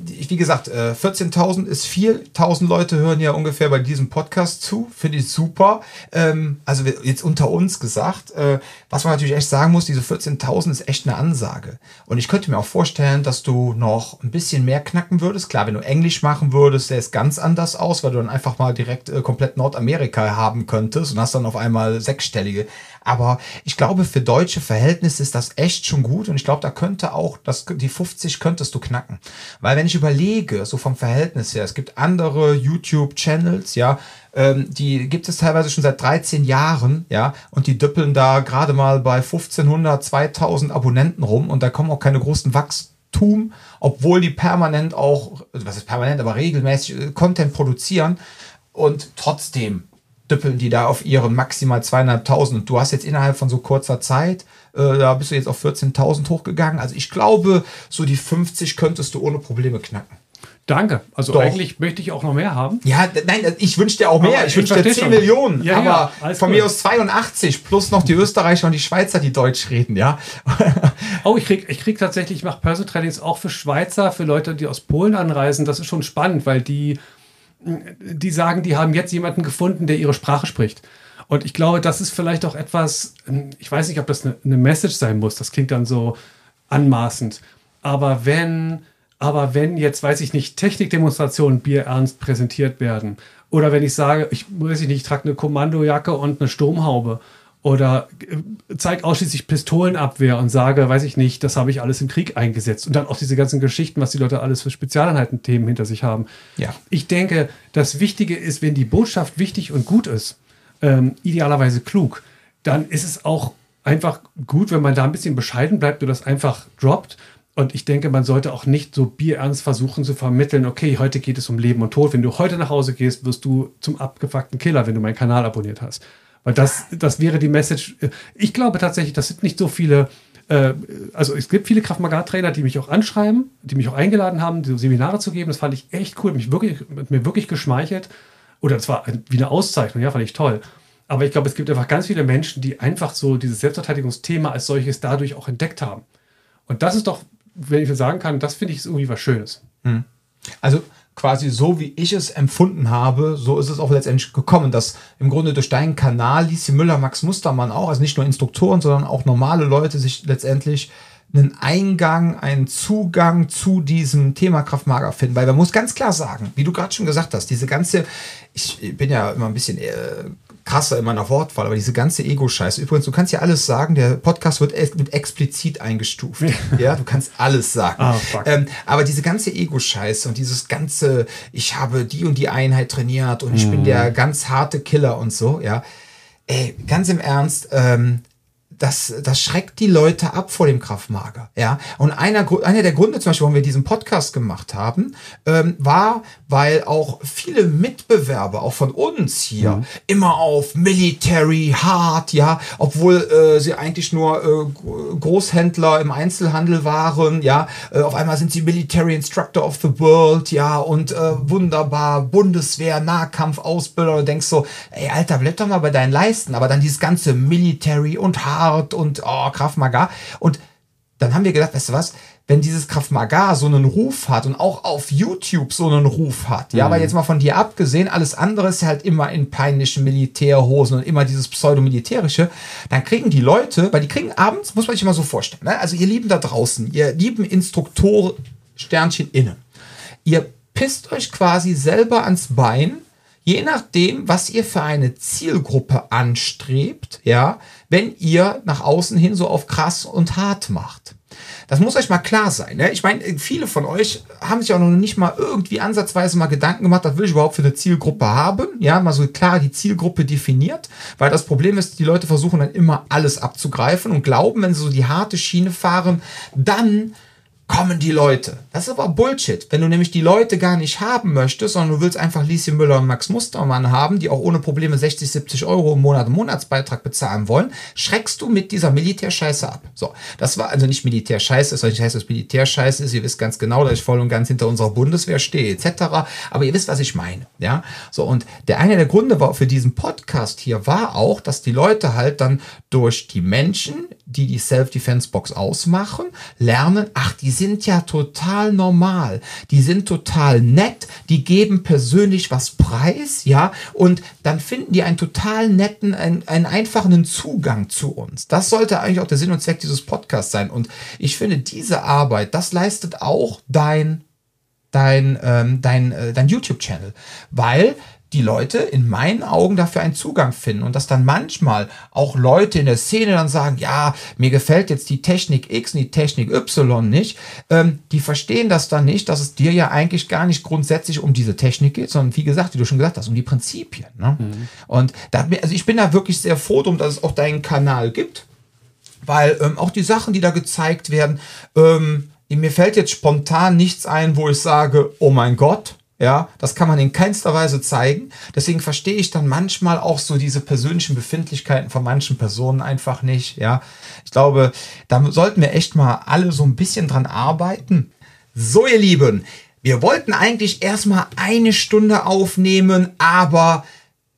wie gesagt, 14.000 äh, ist viel. 1.000 Leute hören ja ungefähr bei diesem Podcast zu. Finde ich super. Ähm, also jetzt unter uns gesagt, äh, was man natürlich echt sagen muss, diese 14.000 ist echt eine Ansage. Und ich könnte mir auch vorstellen, dass du noch ein bisschen mehr knacken würdest. Klar, wenn du Englisch machen würdest, sähe es ganz anders aus, weil du dann einfach mal direkt komplett Nordamerika haben könntest und hast dann auf einmal sechsstellige. Aber ich glaube, für deutsche Verhältnisse ist das echt schon gut und ich glaube, da könnte auch, das, die 50 könntest du knacken. Weil wenn ich überlege, so vom Verhältnis her, es gibt andere YouTube-Channels, ja, ähm, die gibt es teilweise schon seit 13 Jahren, ja, und die düppeln da gerade mal bei 1500, 2000 Abonnenten rum und da kommen auch keine großen Wachstum, obwohl die permanent auch, was ist permanent, aber regelmäßig äh, Content produzieren und trotzdem düppeln die da auf ihre maximal 200.000 und du hast jetzt innerhalb von so kurzer Zeit, äh, da bist du jetzt auf 14.000 hochgegangen. Also ich glaube, so die 50 könntest du ohne Probleme knacken. Danke. Also Doch. eigentlich möchte ich auch noch mehr haben. Ja, nein, ich wünsche dir auch mehr. Aber ich wünsche dir 10 schon. Millionen. Ja, aber ja, von gut. mir aus 82 plus noch die Österreicher und die Schweizer, die Deutsch reden, ja. oh, ich krieg, ich krieg tatsächlich, ich mache Personal Trainings auch für Schweizer, für Leute, die aus Polen anreisen. Das ist schon spannend, weil die die sagen, die haben jetzt jemanden gefunden, der ihre Sprache spricht. Und ich glaube, das ist vielleicht auch etwas, ich weiß nicht, ob das eine, eine Message sein muss, das klingt dann so anmaßend. Aber wenn, aber wenn jetzt, weiß ich nicht, Technikdemonstrationen bierernst präsentiert werden, oder wenn ich sage, ich weiß ich nicht, ich trage eine Kommandojacke und eine Sturmhaube oder äh, zeige ausschließlich Pistolenabwehr und sage, weiß ich nicht, das habe ich alles im Krieg eingesetzt. Und dann auch diese ganzen Geschichten, was die Leute alles für Spezialeinheiten-Themen hinter sich haben. Ja. Ich denke, das Wichtige ist, wenn die Botschaft wichtig und gut ist, ähm, idealerweise klug, dann ist es auch einfach gut, wenn man da ein bisschen bescheiden bleibt und das einfach droppt Und ich denke, man sollte auch nicht so bierernst versuchen zu vermitteln, okay, heute geht es um Leben und Tod. Wenn du heute nach Hause gehst, wirst du zum abgefuckten Killer, wenn du meinen Kanal abonniert hast. Weil das, das wäre die Message. Ich glaube tatsächlich, das sind nicht so viele, äh, also es gibt viele Kraftmagar-Trainer, die mich auch anschreiben, die mich auch eingeladen haben, Seminare zu geben. Das fand ich echt cool, mich wirklich, mir wirklich geschmeichelt. Oder es war wie eine Auszeichnung, ja, fand ich toll. Aber ich glaube, es gibt einfach ganz viele Menschen, die einfach so dieses Selbstverteidigungsthema als solches dadurch auch entdeckt haben. Und das ist doch wenn ich sagen kann, das finde ich irgendwie was Schönes. Hm. Also quasi so, wie ich es empfunden habe, so ist es auch letztendlich gekommen, dass im Grunde durch deinen Kanal Lieschen Müller, Max Mustermann auch, also nicht nur Instruktoren, sondern auch normale Leute sich letztendlich einen Eingang, einen Zugang zu diesem Thema Kraftmager finden. Weil man muss ganz klar sagen, wie du gerade schon gesagt hast, diese ganze, ich bin ja immer ein bisschen äh, krasser in meiner Wortwahl, aber diese ganze Ego-Scheiße. Übrigens, du kannst ja alles sagen, der Podcast wird mit explizit eingestuft. ja, du kannst alles sagen. Oh, ähm, aber diese ganze Ego-Scheiße und dieses ganze, ich habe die und die Einheit trainiert und ich mm. bin der ganz harte Killer und so, ja. Ey, ganz im Ernst, ähm, das, das schreckt die Leute ab vor dem Kraftmager. Ja? Und einer, einer der Gründe, zum Beispiel, warum wir diesen Podcast gemacht haben, ähm, war, weil auch viele Mitbewerber, auch von uns hier, mhm. immer auf Military, Hard, ja, obwohl äh, sie eigentlich nur äh, Großhändler im Einzelhandel waren, ja, äh, auf einmal sind sie Military Instructor of the World, ja, und äh, wunderbar, Bundeswehr, Nahkampfausbilder, und denkst so, ey, Alter, bleib doch mal bei deinen Leisten, aber dann dieses ganze Military und Hard Art und oh, Krav Maga. Und dann haben wir gedacht, weißt du was, wenn dieses Krav Maga so einen Ruf hat und auch auf YouTube so einen Ruf hat, ja, mhm. aber jetzt mal von dir abgesehen, alles andere ist halt immer in peinlichen Militärhosen und immer dieses pseudomilitärische, dann kriegen die Leute, weil die kriegen abends, muss man sich mal so vorstellen, ne? also ihr Lieben da draußen, ihr lieben Instruktor Sternchen innen, ihr pisst euch quasi selber ans Bein, je nachdem, was ihr für eine Zielgruppe anstrebt, ja, wenn ihr nach außen hin so auf krass und hart macht. Das muss euch mal klar sein. Ne? Ich meine, viele von euch haben sich auch noch nicht mal irgendwie ansatzweise mal Gedanken gemacht, was will ich überhaupt für eine Zielgruppe haben. Ja, mal so klar die Zielgruppe definiert. Weil das Problem ist, die Leute versuchen dann immer alles abzugreifen und glauben, wenn sie so die harte Schiene fahren, dann kommen die Leute. Das ist aber Bullshit. Wenn du nämlich die Leute gar nicht haben möchtest, sondern du willst einfach Lieschen Müller und Max Mustermann haben, die auch ohne Probleme 60, 70 Euro im Monat Monatsbeitrag bezahlen wollen, schreckst du mit dieser Militärscheiße ab. So, das war also nicht Militärscheiße, sondern ich heißt, dass Militärscheiße ist. Ihr wisst ganz genau, dass ich voll und ganz hinter unserer Bundeswehr stehe, etc. Aber ihr wisst, was ich meine. Ja, so und der eine der Gründe war für diesen Podcast hier war auch, dass die Leute halt dann durch die Menschen, die die Self-Defense-Box ausmachen, lernen, ach, die sind ja total normal, die sind total nett, die geben persönlich was preis, ja, und dann finden die einen total netten, einen, einen einfachen Zugang zu uns. Das sollte eigentlich auch der Sinn und Zweck dieses Podcasts sein. Und ich finde, diese Arbeit, das leistet auch dein dein, ähm, dein, äh, dein YouTube-Channel, weil die Leute in meinen Augen dafür einen Zugang finden und dass dann manchmal auch Leute in der Szene dann sagen, ja, mir gefällt jetzt die Technik X und die Technik Y nicht, ähm, die verstehen das dann nicht, dass es dir ja eigentlich gar nicht grundsätzlich um diese Technik geht, sondern wie gesagt, wie du schon gesagt hast, um die Prinzipien. Ne? Mhm. Und da, also ich bin da wirklich sehr froh drum, dass es auch deinen Kanal gibt, weil ähm, auch die Sachen, die da gezeigt werden, ähm, mir fällt jetzt spontan nichts ein, wo ich sage, oh mein Gott, ja, das kann man in keinster Weise zeigen. Deswegen verstehe ich dann manchmal auch so diese persönlichen Befindlichkeiten von manchen Personen einfach nicht. Ja, ich glaube, da sollten wir echt mal alle so ein bisschen dran arbeiten. So, ihr Lieben, wir wollten eigentlich erstmal eine Stunde aufnehmen, aber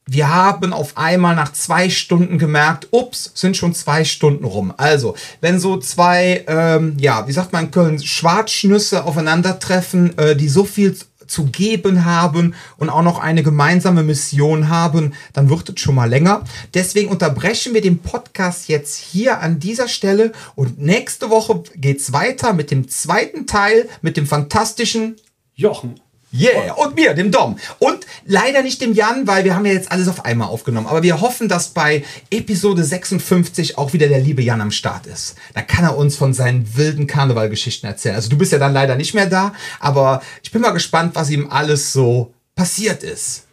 wir haben auf einmal nach zwei Stunden gemerkt, ups, sind schon zwei Stunden rum. Also, wenn so zwei, ähm, ja, wie sagt man Köln, Schwarzschnüsse aufeinandertreffen, äh, die so viel zu geben haben und auch noch eine gemeinsame Mission haben, dann wird es schon mal länger. Deswegen unterbrechen wir den Podcast jetzt hier an dieser Stelle und nächste Woche geht es weiter mit dem zweiten Teil mit dem fantastischen Jochen. Yeah, und mir, dem Dom. Und leider nicht dem Jan, weil wir haben ja jetzt alles auf einmal aufgenommen. Aber wir hoffen, dass bei Episode 56 auch wieder der liebe Jan am Start ist. Da kann er uns von seinen wilden Karnevalgeschichten erzählen. Also du bist ja dann leider nicht mehr da, aber ich bin mal gespannt, was ihm alles so passiert ist.